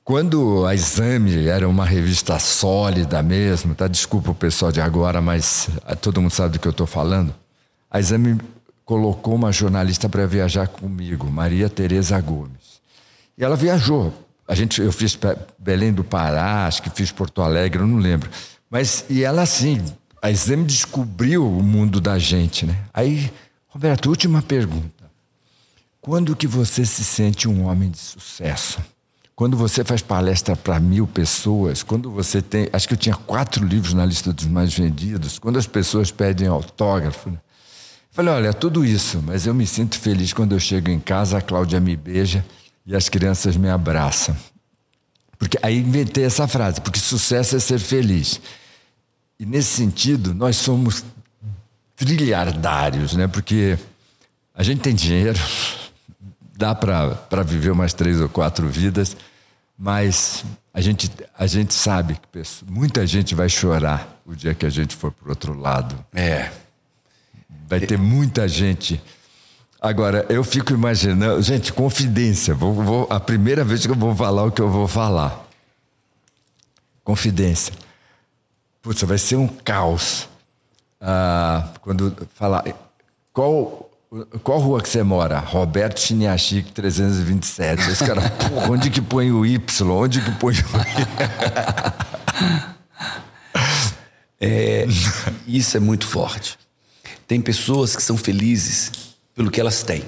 [SPEAKER 2] Quando a Exame era uma revista sólida mesmo, tá? Desculpa o pessoal de agora, mas uh, todo mundo sabe do que eu estou falando. A Exame colocou uma jornalista para viajar comigo, Maria Tereza Gomes. E ela viajou. A gente, eu fiz Belém do Pará, acho que fiz Porto Alegre, eu não lembro. Mas e ela assim, a Exame descobriu o mundo da gente, né? Aí, Roberto, última pergunta. Quando que você se sente um homem de sucesso? Quando você faz palestra para mil pessoas, quando você tem. Acho que eu tinha quatro livros na lista dos mais vendidos, quando as pessoas pedem autógrafo. Né? Falei, olha, é tudo isso, mas eu me sinto feliz quando eu chego em casa, a Cláudia me beija e as crianças me abraçam. Porque aí inventei essa frase, porque sucesso é ser feliz. E nesse sentido, nós somos trilhardários, né? Porque a gente tem dinheiro, dá para viver umas três ou quatro vidas, mas a gente, a gente sabe que muita gente vai chorar o dia que a gente for para o outro lado.
[SPEAKER 1] É.
[SPEAKER 2] Vai ter muita gente. Agora, eu fico imaginando. Gente, confidência. Vou, vou, a primeira vez que eu vou falar o que eu vou falar. Confidência. Putz, vai ser um caos. Ah, quando falar. Qual, qual rua que você mora? Roberto Chiniachique 327. Esse cara, porra, onde que põe o Y? Onde que põe o
[SPEAKER 1] é, Isso é muito forte. Tem pessoas que são felizes pelo que elas têm.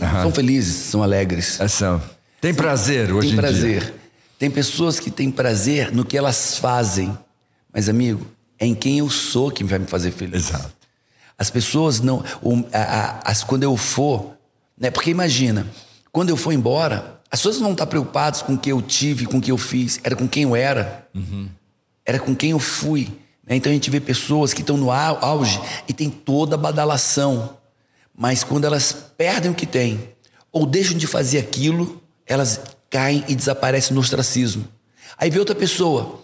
[SPEAKER 1] Uhum. São felizes, são alegres.
[SPEAKER 2] É, são. Tem prazer hoje
[SPEAKER 1] tem
[SPEAKER 2] em
[SPEAKER 1] prazer.
[SPEAKER 2] dia.
[SPEAKER 1] Tem pessoas que têm prazer no que elas fazem. Mas, amigo, é em quem eu sou que vai me fazer feliz.
[SPEAKER 2] Exato.
[SPEAKER 1] As pessoas não. a, a, as, quando eu for. Né, porque imagina, quando eu for embora, as pessoas não estão preocupadas com o que eu tive, com o que eu fiz. Era com quem eu era.
[SPEAKER 2] Uhum.
[SPEAKER 1] Era com quem eu fui. Né? Então a gente vê pessoas que estão no auge e tem toda a badalação, mas quando elas perdem o que têm ou deixam de fazer aquilo, elas caem e desaparecem no ostracismo. Aí vê outra pessoa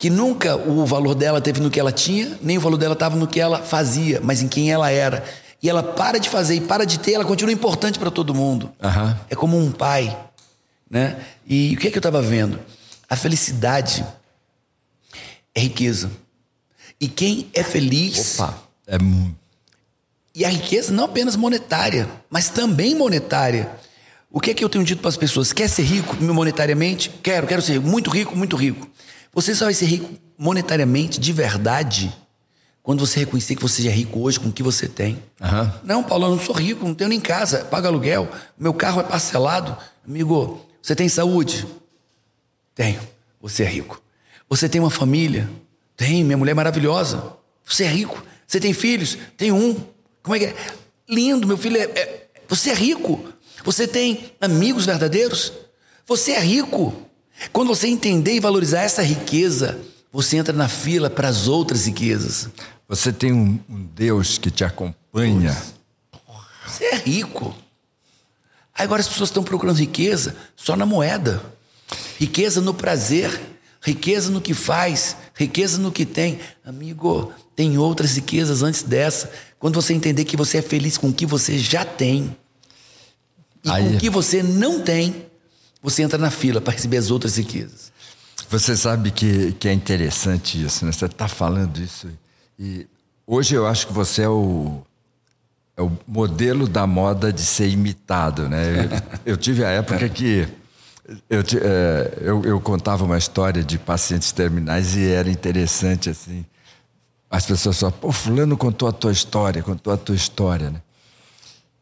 [SPEAKER 1] que nunca o valor dela teve no que ela tinha, nem o valor dela estava no que ela fazia, mas em quem ela era. E ela para de fazer e para de ter, ela continua importante para todo mundo.
[SPEAKER 2] Uhum.
[SPEAKER 1] É como um pai. Né? E o que é que eu estava vendo? A felicidade é riqueza. E quem é feliz.
[SPEAKER 2] Opa, é.
[SPEAKER 1] E a riqueza não apenas monetária, mas também monetária. O que é que eu tenho dito para as pessoas? Quer ser rico monetariamente? Quero, quero ser muito rico, muito rico. Você só vai ser rico monetariamente, de verdade, quando você reconhecer que você já é rico hoje com o que você tem.
[SPEAKER 2] Uhum.
[SPEAKER 1] Não, Paulo, eu não sou rico, não tenho nem casa, pago aluguel, meu carro é parcelado. Amigo, você tem saúde? Tenho. Você é rico. Você tem uma família? Tem, minha mulher é maravilhosa. Você é rico. Você tem filhos? Tem um. Como é que é? Lindo, meu filho é, é, Você é rico. Você tem amigos verdadeiros? Você é rico. Quando você entender e valorizar essa riqueza, você entra na fila para as outras riquezas.
[SPEAKER 2] Você tem um, um Deus que te acompanha.
[SPEAKER 1] Você é rico. Agora as pessoas estão procurando riqueza só na moeda. Riqueza no prazer riqueza no que faz, riqueza no que tem. Amigo, tem outras riquezas antes dessa. Quando você entender que você é feliz com o que você já tem e Aí... com o que você não tem, você entra na fila para receber as outras riquezas.
[SPEAKER 2] Você sabe que, que é interessante isso, né? Você está falando isso. E hoje eu acho que você é o, é o modelo da moda de ser imitado, né? Eu, eu tive a época que eu, é, eu, eu, contava uma história de pacientes terminais e era interessante assim. As pessoas só, pô, fulano contou a tua história, contou a tua história, né?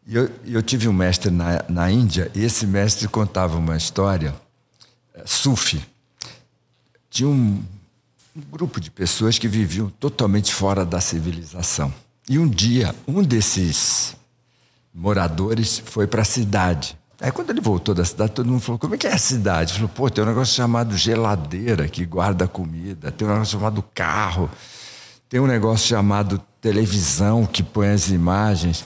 [SPEAKER 2] E eu, eu tive um mestre na, na Índia e esse mestre contava uma história, é, Sufi. Tinha um, um grupo de pessoas que viviam totalmente fora da civilização. E um dia, um desses moradores foi para a cidade Aí quando ele voltou da cidade, todo mundo falou: como é que é a cidade? Ele falou: pô, tem um negócio chamado geladeira que guarda comida, tem um negócio chamado carro, tem um negócio chamado televisão que põe as imagens.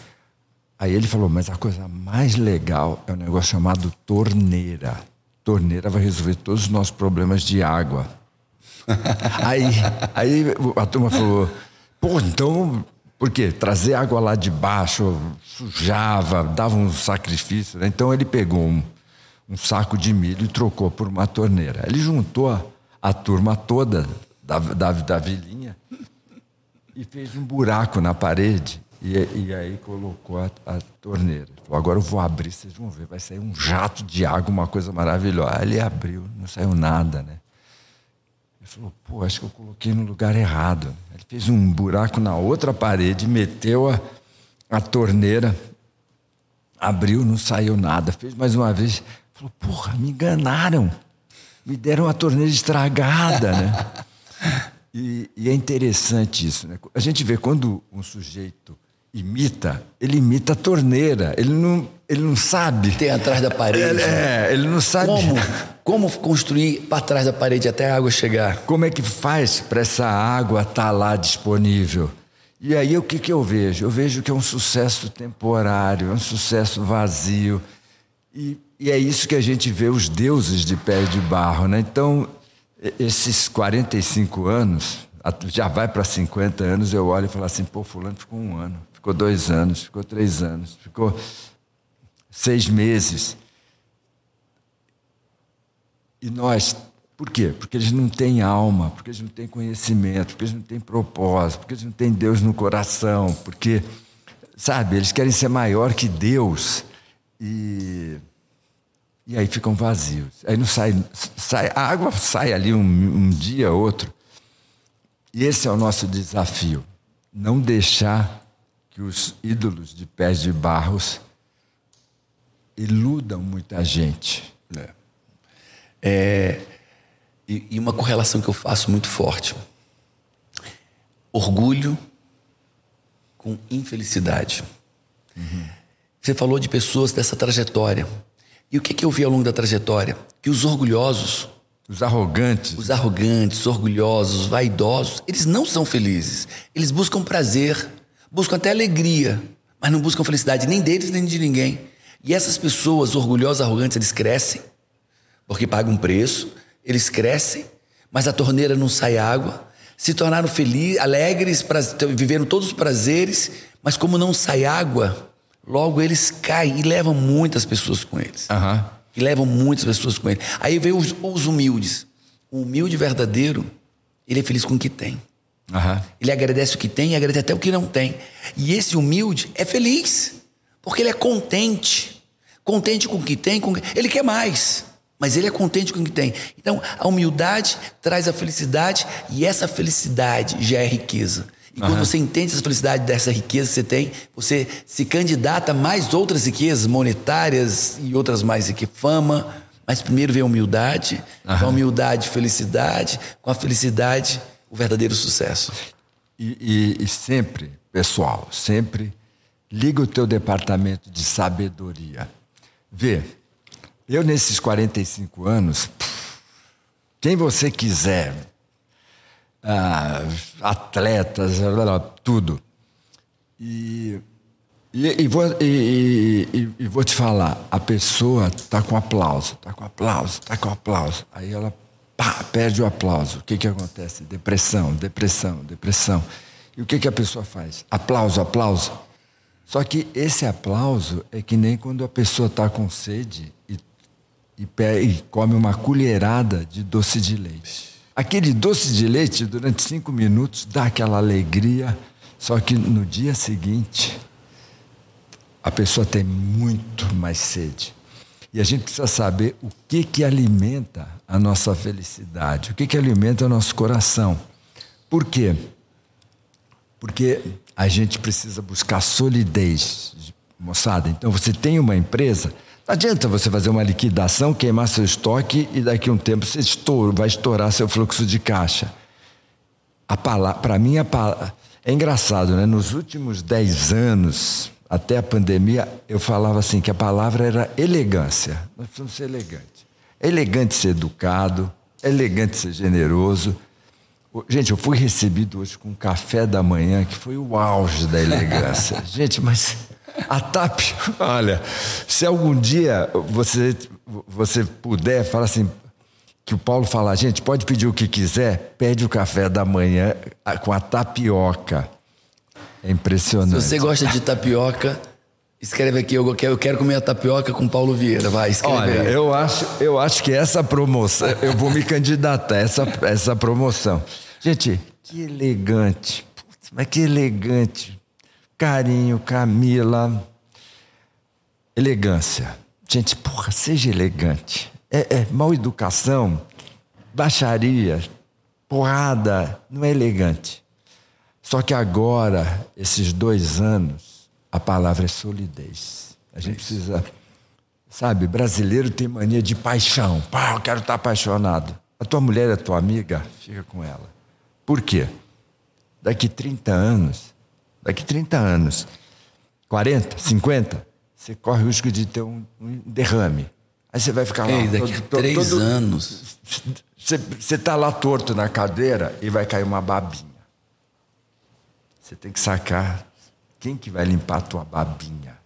[SPEAKER 2] Aí ele falou: mas a coisa mais legal é um negócio chamado torneira. torneira vai resolver todos os nossos problemas de água. aí, aí a turma falou: pô, então, por quê? Trazer água lá de baixo sujava, dava um sacrifício. Né? Então ele pegou um, um saco de milho e trocou por uma torneira. Ele juntou a, a turma toda da, da, da vilinha e fez um buraco na parede e, e aí colocou a, a torneira. Ele falou, agora eu vou abrir, vocês vão ver, vai sair um jato de água, uma coisa maravilhosa. Aí ele abriu, não saiu nada, né? Ele falou, pô, acho que eu coloquei no lugar errado. Ele fez um buraco na outra parede, meteu a, a torneira, abriu, não saiu nada. Fez mais uma vez, falou, porra, me enganaram. Me deram a torneira estragada, né? E, e, é interessante isso, né? A gente vê quando um sujeito imita, ele imita a torneira. Ele não, ele não sabe.
[SPEAKER 1] Tem atrás da parede.
[SPEAKER 2] É,
[SPEAKER 1] né?
[SPEAKER 2] é ele não sabe.
[SPEAKER 1] Como, como construir para trás da parede até a água chegar?
[SPEAKER 2] Como é que faz para essa água estar tá lá disponível? E aí o que, que eu vejo? Eu vejo que é um sucesso temporário, é um sucesso vazio. E, e é isso que a gente vê os deuses de pé de barro. Né? Então, esses 45 anos, já vai para 50 anos, eu olho e falo assim, pô, fulano ficou um ano, ficou dois anos, ficou três anos, ficou seis meses. E nós, por quê? Porque eles não têm alma, porque eles não têm conhecimento, porque eles não têm propósito, porque eles não têm Deus no coração, porque, sabe, eles querem ser maior que Deus. E e aí ficam vazios. Aí não sai, sai a água sai ali um, um dia, outro. E esse é o nosso desafio: não deixar que os ídolos de pés de barros iludam muita gente.
[SPEAKER 1] É. É, e, e uma correlação que eu faço muito forte: orgulho com infelicidade. Uhum. Você falou de pessoas dessa trajetória e o que, que eu vi ao longo da trajetória? Que os orgulhosos,
[SPEAKER 2] os arrogantes,
[SPEAKER 1] os arrogantes, orgulhosos, vaidosos, eles não são felizes. Eles buscam prazer, buscam até alegria, mas não buscam felicidade nem deles nem de ninguém. E essas pessoas orgulhosas, arrogantes, eles crescem porque pagam um preço, eles crescem, mas a torneira não sai água, se tornaram felizes, alegres, viveram todos os prazeres, mas como não sai água, Logo, eles caem e levam muitas pessoas com eles.
[SPEAKER 2] Uhum.
[SPEAKER 1] E levam muitas pessoas com eles. Aí vem os, os, humildes. O humilde verdadeiro, ele é feliz com o que tem.
[SPEAKER 2] Uhum.
[SPEAKER 1] Ele agradece o que tem e agradece até o que não tem. E esse humilde é feliz, porque ele é contente. Contente com o que tem, com... ele quer mais, mas ele é contente com o que tem. Então, a humildade traz a felicidade e essa felicidade já é riqueza. E quando você entende essa felicidade dessa riqueza que você tem, você se candidata a mais outras riquezas monetárias e outras mais que fama. Mas primeiro vem a humildade, uhum. com a humildade, felicidade, com a felicidade, o verdadeiro sucesso.
[SPEAKER 2] E, e, e sempre, pessoal, sempre liga o teu departamento de sabedoria. Vê, eu nesses 45 anos, quem você quiser, ah, atletas, tudo. E, e, e, vou, e, e, vou te falar, a pessoa está com aplauso, está com aplauso, está com aplauso. Aí ela pá, perde o aplauso. O que, que acontece? Depressão, depressão, depressão. E o que, que a pessoa faz? Aplauso, aplauso. Só que esse aplauso é que nem quando a pessoa está com sede e, e, e come uma colherada de doce de leite. Aquele doce de leite, durante cinco minutos, dá aquela alegria, só que no dia seguinte, a pessoa tem muito mais sede. E a gente precisa saber o que, que alimenta a nossa felicidade, o que, que alimenta o nosso coração. Por quê? Porque a gente precisa buscar solidez, moçada. Então, você tem uma empresa não adianta você fazer uma liquidação, queimar seu estoque e daqui a um tempo você estoura, vai estourar seu fluxo de caixa. Para mim, a é engraçado, né? Nos últimos dez anos, até a pandemia, eu falava assim que a palavra era elegância. Nós precisamos ser elegantes. É elegante ser educado, é elegante ser generoso. Gente, eu fui recebido hoje com um café da manhã que foi o auge da elegância. Gente, mas a TAP, olha, se algum dia você, você puder, fala assim, que o Paulo fala, gente, pode pedir o que quiser, pede o café da manhã com a tapioca. É impressionante.
[SPEAKER 1] Se você gosta de tapioca, escreve aqui, eu quero, eu quero comer a tapioca com Paulo Vieira, vai, escreve
[SPEAKER 2] Olha,
[SPEAKER 1] aí.
[SPEAKER 2] eu acho, eu acho que essa promoção, eu vou me candidatar a essa, essa promoção. Gente, que elegante, Putz, mas que elegante. Carinho, Camila, elegância. Gente, porra, seja elegante. É, é mal educação, baixaria, porrada, não é elegante. Só que agora, esses dois anos, a palavra é solidez. A gente precisa. Sabe, brasileiro tem mania de paixão. Pá, eu quero estar apaixonado. A tua mulher é tua amiga, fica com ela. Por quê? Daqui 30 anos, daqui 30 anos, 40, 50, você corre o risco de ter um, um derrame. Aí você vai ficar lá.
[SPEAKER 1] Ei, daqui
[SPEAKER 2] todo-
[SPEAKER 1] três
[SPEAKER 2] todo-
[SPEAKER 1] anos.
[SPEAKER 2] Você, você tá lá torto na cadeira e vai cair uma babinha. Você tem que sacar quem que vai limpar a tua babinha.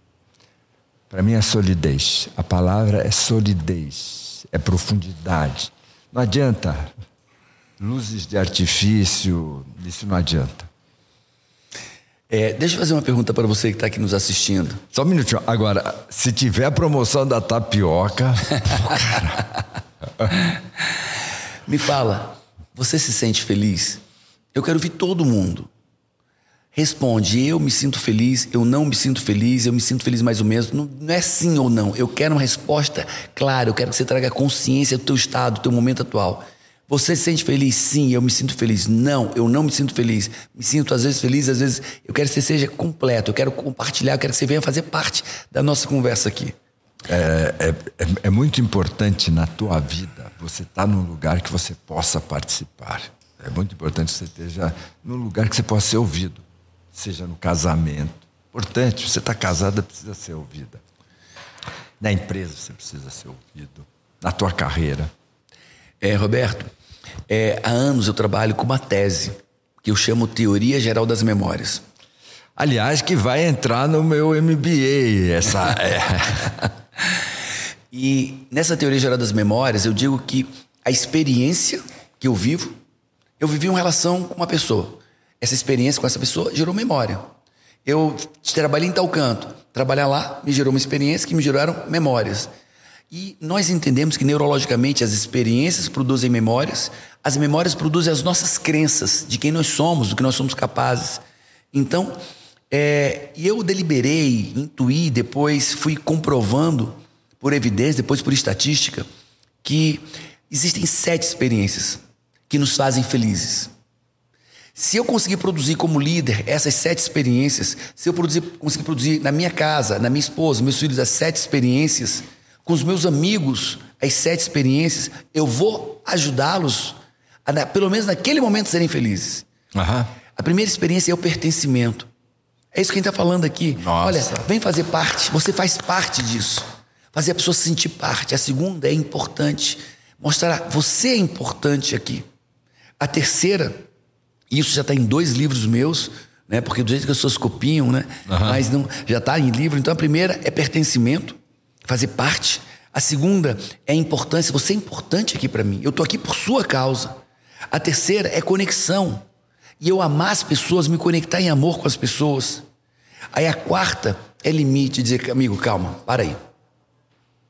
[SPEAKER 2] Para mim é solidez. A palavra é solidez, é profundidade. Não adianta luzes de artifício, isso não adianta.
[SPEAKER 1] É, deixa eu fazer uma pergunta para você que está aqui nos assistindo.
[SPEAKER 2] Só um minutinho. Agora, se tiver a promoção da tapioca,
[SPEAKER 1] Me fala, você se sente feliz? Eu quero ouvir todo mundo. Responde, eu me sinto feliz, eu não me sinto feliz, eu me sinto feliz mais ou menos. Não, não é sim ou não. Eu quero uma resposta clara, eu quero que você traga consciência do teu estado, do teu momento atual. Você se sente feliz? Sim, eu me sinto feliz. Não, eu não me sinto feliz. Me sinto às vezes feliz, às vezes eu quero que você seja completo, eu quero compartilhar, eu quero que você venha fazer parte da nossa conversa aqui.
[SPEAKER 2] É, é, é- é muito importante na tua vida você estar num lugar que você possa participar. É muito importante que você esteja num lugar que você possa ser ouvido, seja no casamento. Importante, você está casada, precisa ser ouvida. Na empresa você precisa ser ouvido. Na tua carreira.
[SPEAKER 1] É, Roberto, é, há anos eu trabalho com uma tese que eu chamo Teoria Geral das Memórias.
[SPEAKER 2] Aliás, que vai entrar no meu MBA. Essa, é.
[SPEAKER 1] E nessa teoria geral das memórias, eu digo que a experiência que eu vivo, eu vivi uma relação com uma pessoa. Essa experiência com essa pessoa gerou memória. Eu trabalhei em tal canto. Trabalhar lá me gerou uma experiência que me geraram memórias. E nós entendemos que neurologicamente as experiências produzem memórias, as memórias produzem as nossas crenças de quem nós somos, do que nós somos capazes. Então, é, eu deliberei, intuí, depois fui comprovando por evidência, depois por estatística, que existem sete experiências que nos fazem felizes. Se eu conseguir produzir como líder essas sete experiências, se eu produzir, conseguir produzir na minha casa, na minha esposa, meus filhos, as sete experiências, com os meus amigos, as sete experiências, eu vou ajudá-los a, pelo menos naquele momento, serem felizes.
[SPEAKER 2] Aham.
[SPEAKER 1] A primeira experiência é o pertencimento. É isso que a gente está falando aqui.
[SPEAKER 2] Nossa.
[SPEAKER 1] Olha, vem fazer parte, você faz parte disso. Fazer a pessoa se sentir parte. A segunda é importante. Mostrar, você é importante aqui. A terceira, isso já está em dois livros meus, né? Porque do jeito que as pessoas copiam, né? Mas não, já está em livro. Então a primeira é pertencimento, fazer parte. A segunda é importância. Você é importante aqui para mim. Eu estou aqui por sua causa. A terceira é conexão. E eu amar as pessoas, me conectar em amor com as pessoas. Aí a quarta é limite, dizer, amigo, calma, para aí.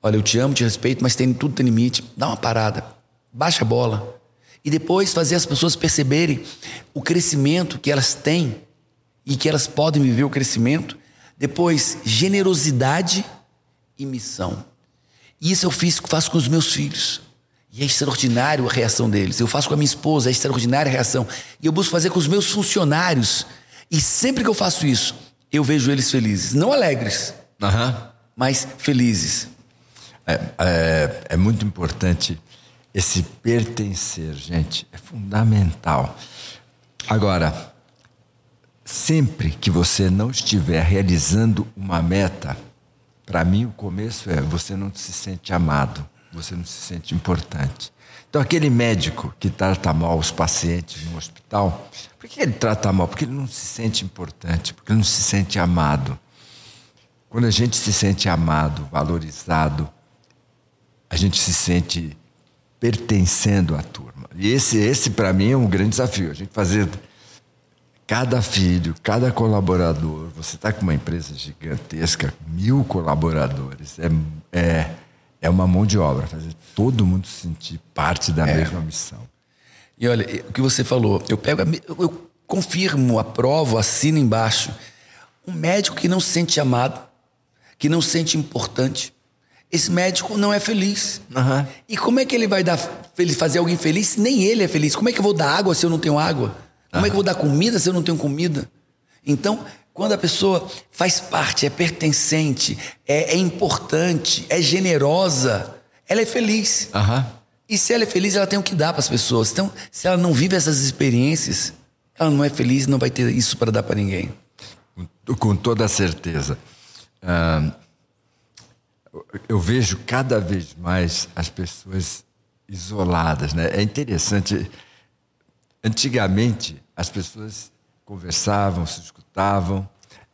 [SPEAKER 1] Olha, eu te amo, te respeito, mas tem, tudo tem limite. Dá uma parada. Baixa a bola. E depois fazer as pessoas perceberem o crescimento que elas têm e que elas podem viver o crescimento. Depois, generosidade e missão. E isso eu fiz, faço com os meus filhos. E é extraordinário a reação deles. Eu faço com a minha esposa, é extraordinária a reação. E eu busco fazer com os meus funcionários. E sempre que eu faço isso, eu vejo eles felizes. Não alegres,
[SPEAKER 2] Aham.
[SPEAKER 1] mas felizes.
[SPEAKER 2] É, é, é muito importante esse pertencer, gente. É fundamental. Agora, sempre que você não estiver realizando uma meta, para mim o começo é você não se sente amado, você não se sente importante. Então, aquele médico que trata mal os pacientes no hospital, por que ele trata mal? Porque ele não se sente importante, porque ele não se sente amado. Quando a gente se sente amado, valorizado, a gente se sente pertencendo à turma. E esse, esse para mim, é um grande desafio. A gente fazer cada filho, cada colaborador. Você está com uma empresa gigantesca, mil colaboradores. É, é, é uma mão de obra, fazer todo mundo se sentir parte da é. mesma missão.
[SPEAKER 1] E olha, o que você falou, eu pego, eu confirmo, aprovo, assino embaixo. Um médico que não se sente amado, que não se sente importante, esse médico não é feliz.
[SPEAKER 2] Uhum.
[SPEAKER 1] E como é que ele vai dar, fazer alguém feliz se nem ele é feliz? Como é que eu vou dar água se eu não tenho água? Como uhum. é que eu vou dar comida se eu não tenho comida? Então, quando a pessoa faz parte, é pertencente, é, é importante, é generosa, ela é feliz.
[SPEAKER 2] Uhum.
[SPEAKER 1] E se ela é feliz, ela tem o que dar para as pessoas. Então, se ela não vive essas experiências, ela não é feliz, não vai ter isso para dar para ninguém.
[SPEAKER 2] Com toda certeza. Uh, eu vejo cada vez mais as pessoas isoladas, né? É interessante. Antigamente as pessoas conversavam, se escutavam,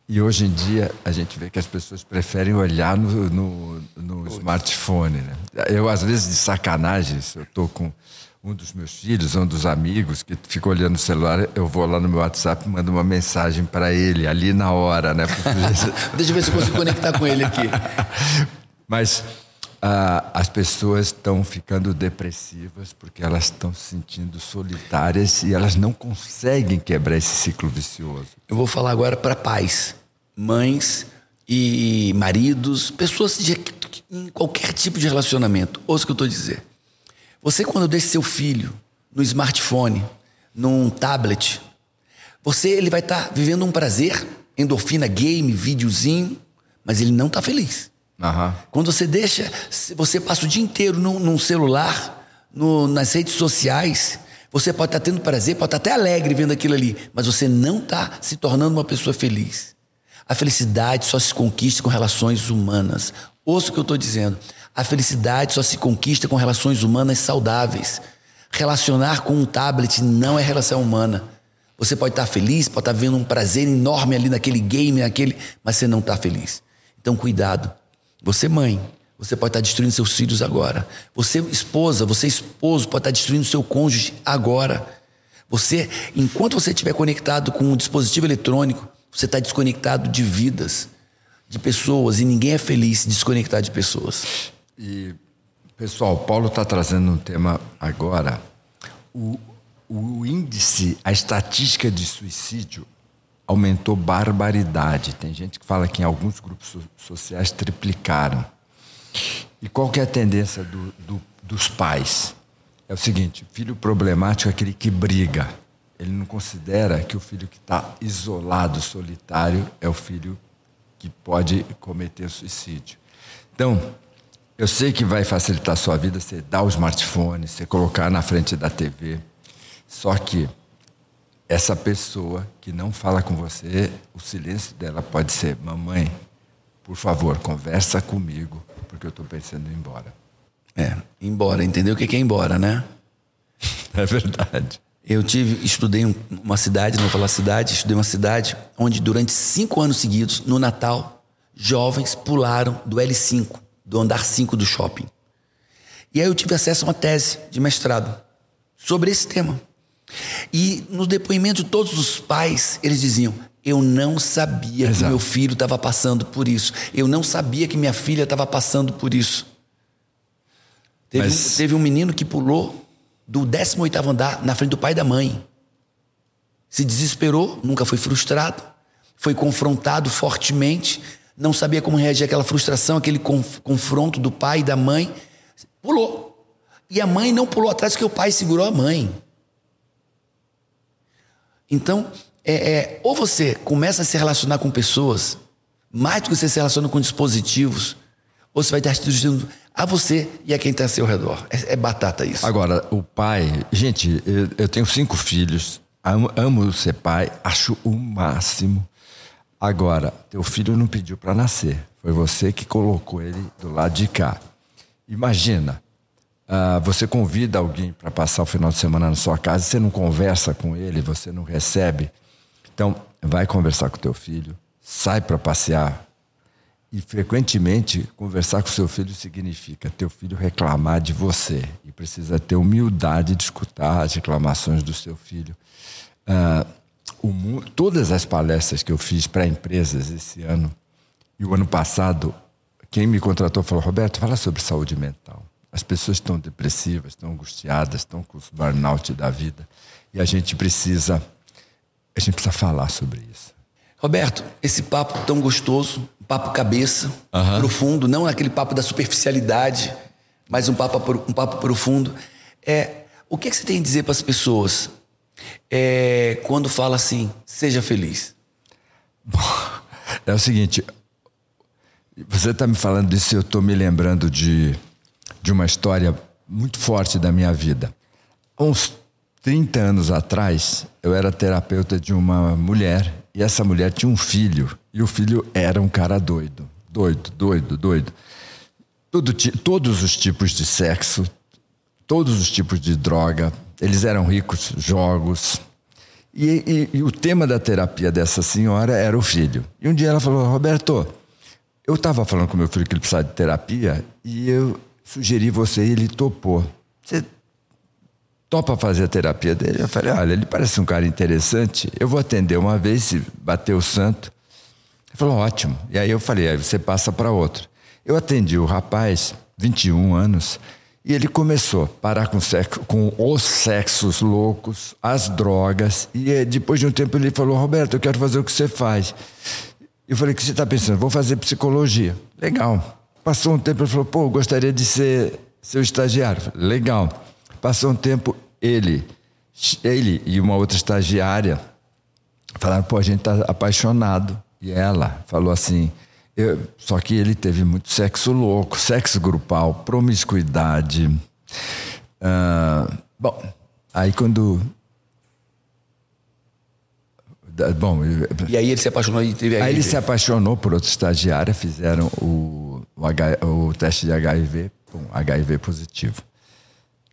[SPEAKER 2] e hoje em dia a gente vê que as pessoas preferem olhar no, no, no smartphone. Né? Eu às vezes de sacanagem, se eu estou com um dos meus filhos, um dos amigos que fica olhando o celular, eu vou lá no meu WhatsApp e mando uma mensagem para ele ali na hora, né?
[SPEAKER 1] Deixa eu ver se eu consigo conectar com ele aqui.
[SPEAKER 2] Mas ah, as pessoas estão ficando depressivas porque elas estão se sentindo solitárias e elas não conseguem quebrar esse ciclo vicioso.
[SPEAKER 1] Eu vou falar agora para pais, mães e maridos, pessoas de, em qualquer tipo de relacionamento. Ouça o que eu estou dizendo. Você, quando deixa seu filho no smartphone, num tablet, você ele vai estar tá vivendo um prazer, endorfina, game, videozinho, mas ele não está feliz.
[SPEAKER 2] Uhum.
[SPEAKER 1] Quando você deixa, você passa o dia inteiro num, num celular, no, nas redes sociais, você pode estar tendo prazer, pode estar até alegre vendo aquilo ali, mas você não está se tornando uma pessoa feliz. A felicidade só se conquista com relações humanas. Ouça o que eu estou dizendo. A felicidade só se conquista com relações humanas saudáveis. Relacionar com um tablet não é relação humana. Você pode estar feliz, pode estar vendo um prazer enorme ali naquele game, naquele, mas você não está feliz. Então, cuidado. Você, mãe, você pode estar destruindo seus filhos agora. Você, esposa, você, esposo, pode estar destruindo seu cônjuge agora. Você, enquanto você estiver conectado com um dispositivo eletrônico, você está desconectado de vidas, de pessoas, e ninguém é feliz se desconectar de pessoas.
[SPEAKER 2] E, pessoal, Paulo está trazendo um tema agora. O, o índice, a estatística de suicídio aumentou barbaridade. Tem gente que fala que em alguns grupos sociais triplicaram. E qual que é a tendência do, do, dos pais? É o seguinte: filho problemático é aquele que briga. Ele não considera que o filho que está isolado, solitário, é o filho que pode cometer suicídio. Então, eu sei que vai facilitar a sua vida você dar o smartphone, você colocar na frente da TV. Só que essa pessoa que não fala com você, o silêncio dela pode ser: Mamãe, por favor, conversa comigo, porque eu estou pensando em ir embora.
[SPEAKER 1] É, embora. Entendeu o que é embora, né?
[SPEAKER 2] É verdade.
[SPEAKER 1] Eu tive, estudei uma cidade, não vou falar cidade, estudei uma cidade onde durante cinco anos seguidos, no Natal, jovens pularam do L5, do andar 5 do shopping. E aí eu tive acesso a uma tese de mestrado sobre esse tema. E no depoimento de todos os pais, eles diziam: Eu não sabia Exato. que meu filho estava passando por isso. Eu não sabia que minha filha estava passando por isso. Teve, Mas... um, teve um menino que pulou do 18 andar na frente do pai e da mãe. Se desesperou, nunca foi frustrado, foi confrontado fortemente, não sabia como reagir àquela frustração, aquele confronto do pai e da mãe. Pulou. E a mãe não pulou atrás, porque o pai segurou a mãe. Então, é, é, ou você começa a se relacionar com pessoas, mais do que você se relaciona com dispositivos, ou você vai estar assistindo a você e a quem está ao seu redor. É, é, batata isso.
[SPEAKER 2] Agora, o pai. Gente, eu, eu tenho cinco filhos, amo, amo, ser pai, acho o máximo. Agora, teu filho não pediu para nascer. Foi você que colocou ele do lado de cá. Imagina, Uh, você convida alguém para passar o final de semana na sua casa, você não conversa com ele, você não recebe. Então, vai conversar com teu filho, sai para passear. E frequentemente conversar com seu filho significa teu filho reclamar de você e precisa ter humildade de escutar as reclamações do seu filho. Uh, o, todas as palestras que eu fiz para empresas esse ano e o ano passado, quem me contratou falou: Roberto, fala sobre saúde mental. As pessoas estão depressivas, estão angustiadas, estão com os burnout da vida e a gente precisa a gente precisa falar sobre isso.
[SPEAKER 1] Roberto, esse papo tão gostoso, um papo cabeça, uhum. profundo, não aquele papo da superficialidade, mas um papo, um papo profundo. É, o que, é que você tem a dizer para as pessoas é, quando fala assim, seja feliz?
[SPEAKER 2] Bom, é o seguinte, você está me falando disso e eu estou me lembrando de, de uma história muito forte da minha vida. Uns 30 anos atrás, eu era terapeuta de uma mulher e essa mulher tinha um filho. E o filho era um cara doido. Doido, doido, doido. Tudo, todos os tipos de sexo, todos os tipos de droga. Eles eram ricos, jogos. E, e, e o tema da terapia dessa senhora era o filho. E um dia ela falou: Roberto, eu estava falando com meu filho que ele precisava de terapia e eu sugeri você e ele topou. Você topa fazer a terapia dele? Eu falei, olha, ele parece um cara interessante, eu vou atender uma vez, se bater o santo. Ele falou, ótimo. E aí eu falei, aí você passa para outro. Eu atendi o rapaz, 21 anos, e ele começou a parar com, sexo, com os sexos loucos, as drogas, e eh, depois de um tempo ele falou, Roberto, eu quero fazer o que você faz. Eu falei, o que você está pensando? Vou fazer psicologia. Legal. Passou um tempo, ele falou, pô, gostaria de ser seu estagiário. Falei, Legal. Passou um tempo, ele, ele e uma outra estagiária falaram, pô, a gente tá apaixonado. E ela falou assim, eu, só que ele teve muito sexo louco, sexo grupal, promiscuidade. Uh, bom, aí quando
[SPEAKER 1] Bom, e aí ele se apaixonou e teve
[SPEAKER 2] Aí ele se apaixonou por outra estagiária, fizeram o, o, H, o teste de HIV, um HIV positivo.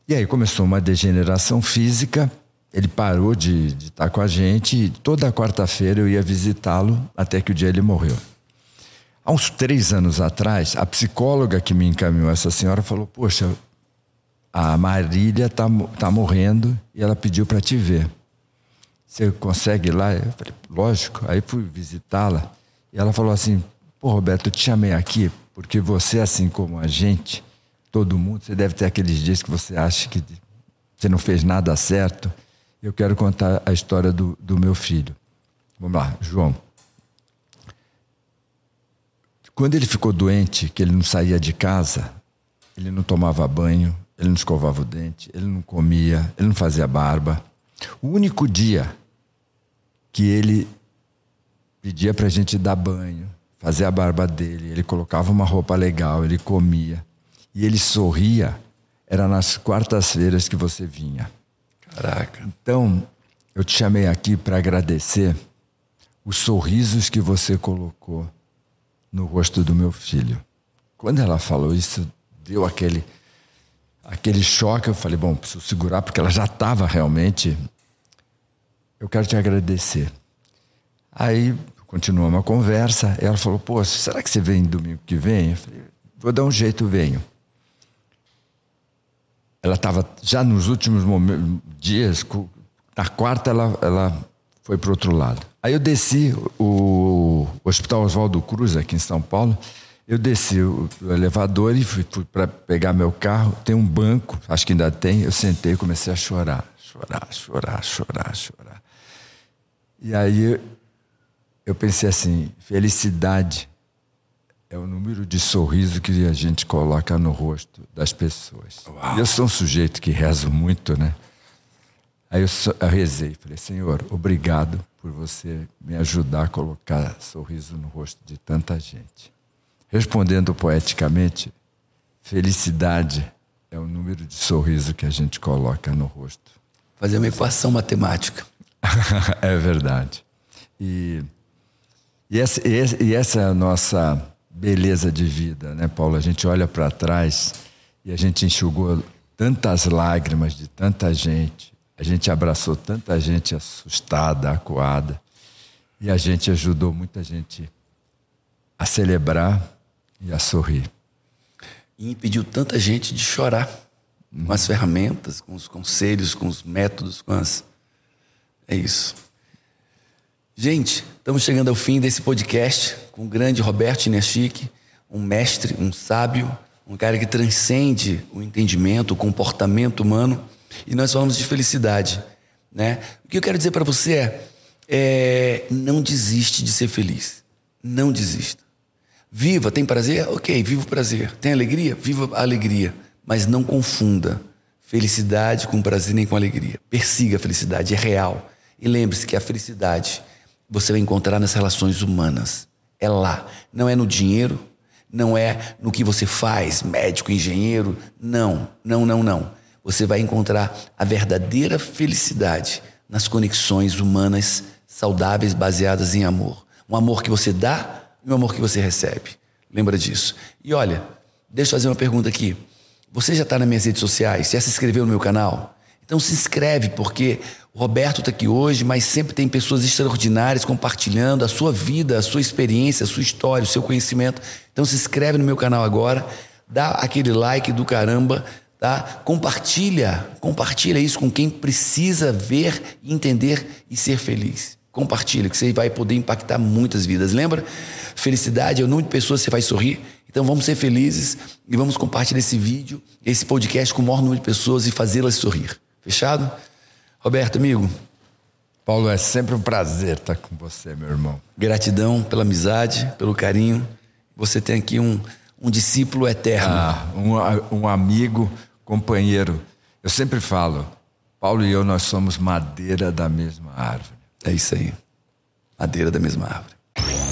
[SPEAKER 2] E aí começou uma degeneração física. Ele parou de, estar tá com a gente e toda quarta-feira eu ia visitá-lo até que o dia ele morreu. Há uns três anos atrás, a psicóloga que me encaminhou essa senhora falou: Poxa, a Marília está tá morrendo e ela pediu para te ver. Você consegue ir lá? Eu falei: Lógico. Aí fui visitá-la e ela falou assim: Pô, Roberto, eu te chamei aqui porque você, assim como a gente, todo mundo. Você deve ter aqueles dias que você acha que você não fez nada certo. Eu quero contar a história do, do meu filho. Vamos lá, João. Quando ele ficou doente, que ele não saía de casa, ele não tomava banho, ele não escovava o dente, ele não comia, ele não fazia barba. O único dia que ele pedia para a gente dar banho, fazer a barba dele, ele colocava uma roupa legal, ele comia e ele sorria, era nas quartas-feiras que você vinha.
[SPEAKER 1] Caraca.
[SPEAKER 2] Então, eu te chamei aqui para agradecer os sorrisos que você colocou no rosto do meu filho. Quando ela falou isso, deu aquele aquele choque. Eu falei, bom, preciso segurar porque ela já estava realmente. Eu quero te agradecer. Aí continuamos a conversa. Ela falou, pô, será que você vem domingo que vem? Eu falei, vou dar um jeito, venho ela estava já nos últimos dias, na quarta ela, ela foi para outro lado. Aí eu desci o, Hospital Oswaldo Cruz, aqui em São Paulo, eu desci o elevador e fui, fui para pegar meu carro, tem um banco, acho que ainda tem, eu sentei e comecei a chorar, chorar, chorar, chorar, chorar. E aí eu pensei assim, felicidade é o número de sorriso que a gente coloca no rosto das pessoas. Uau. Eu sou um sujeito que rezo muito, né? Aí eu, eu rezei, falei, Senhor, obrigado por você me ajudar a colocar sorriso no rosto de tanta gente. Respondendo poeticamente, felicidade é o número de sorriso que a gente coloca no rosto.
[SPEAKER 1] Fazer uma equação matemática.
[SPEAKER 2] é verdade. E, e, essa, e essa é a nossa beleza de vida, né, Paulo? A gente olha para trás e a gente enxugou tantas lágrimas de tanta gente, a gente abraçou tanta gente assustada, acuada, e a gente ajudou muita gente a celebrar e a sorrir.
[SPEAKER 1] E impediu tanta gente de chorar uhum. com as ferramentas, com os conselhos, com os métodos, com as. É isso. Gente, estamos chegando ao fim desse podcast com o grande Roberto Inestique, um mestre, um sábio, um cara que transcende o entendimento, o comportamento humano. E nós falamos de felicidade. Né? O que eu quero dizer para você é, é: não desiste de ser feliz. Não desista. Viva, tem prazer? Ok, viva o prazer. Tem alegria? Viva a alegria. Mas não confunda felicidade com prazer nem com alegria. Persiga a felicidade, é real. E lembre-se que a felicidade você vai encontrar nas relações humanas. É lá. Não é no dinheiro, não é no que você faz, médico, engenheiro. Não, não, não, não. Você vai encontrar a verdadeira felicidade nas conexões humanas saudáveis baseadas em amor. Um amor que você dá e um amor que você recebe. Lembra disso. E olha, deixa eu fazer uma pergunta aqui. Você já está nas minhas redes sociais? Já se inscreveu no meu canal? Então se inscreve, porque o Roberto está aqui hoje, mas sempre tem pessoas extraordinárias compartilhando a sua vida, a sua experiência, a sua história, o seu conhecimento. Então se inscreve no meu canal agora, dá aquele like do caramba, tá? Compartilha, compartilha isso com quem precisa ver, entender e ser feliz. Compartilha, que você vai poder impactar muitas vidas. Lembra? Felicidade é o número de pessoas que você vai sorrir. Então vamos ser felizes e vamos compartilhar esse vídeo, esse podcast com o maior número de pessoas e fazê-las sorrir. Fechado? Roberto, amigo.
[SPEAKER 2] Paulo, é sempre um prazer estar com você, meu irmão.
[SPEAKER 1] Gratidão pela amizade, pelo carinho. Você tem aqui um, um discípulo eterno.
[SPEAKER 2] Ah, um, um amigo, companheiro. Eu sempre falo, Paulo e eu, nós somos madeira da mesma árvore.
[SPEAKER 1] É isso aí. Madeira da mesma árvore.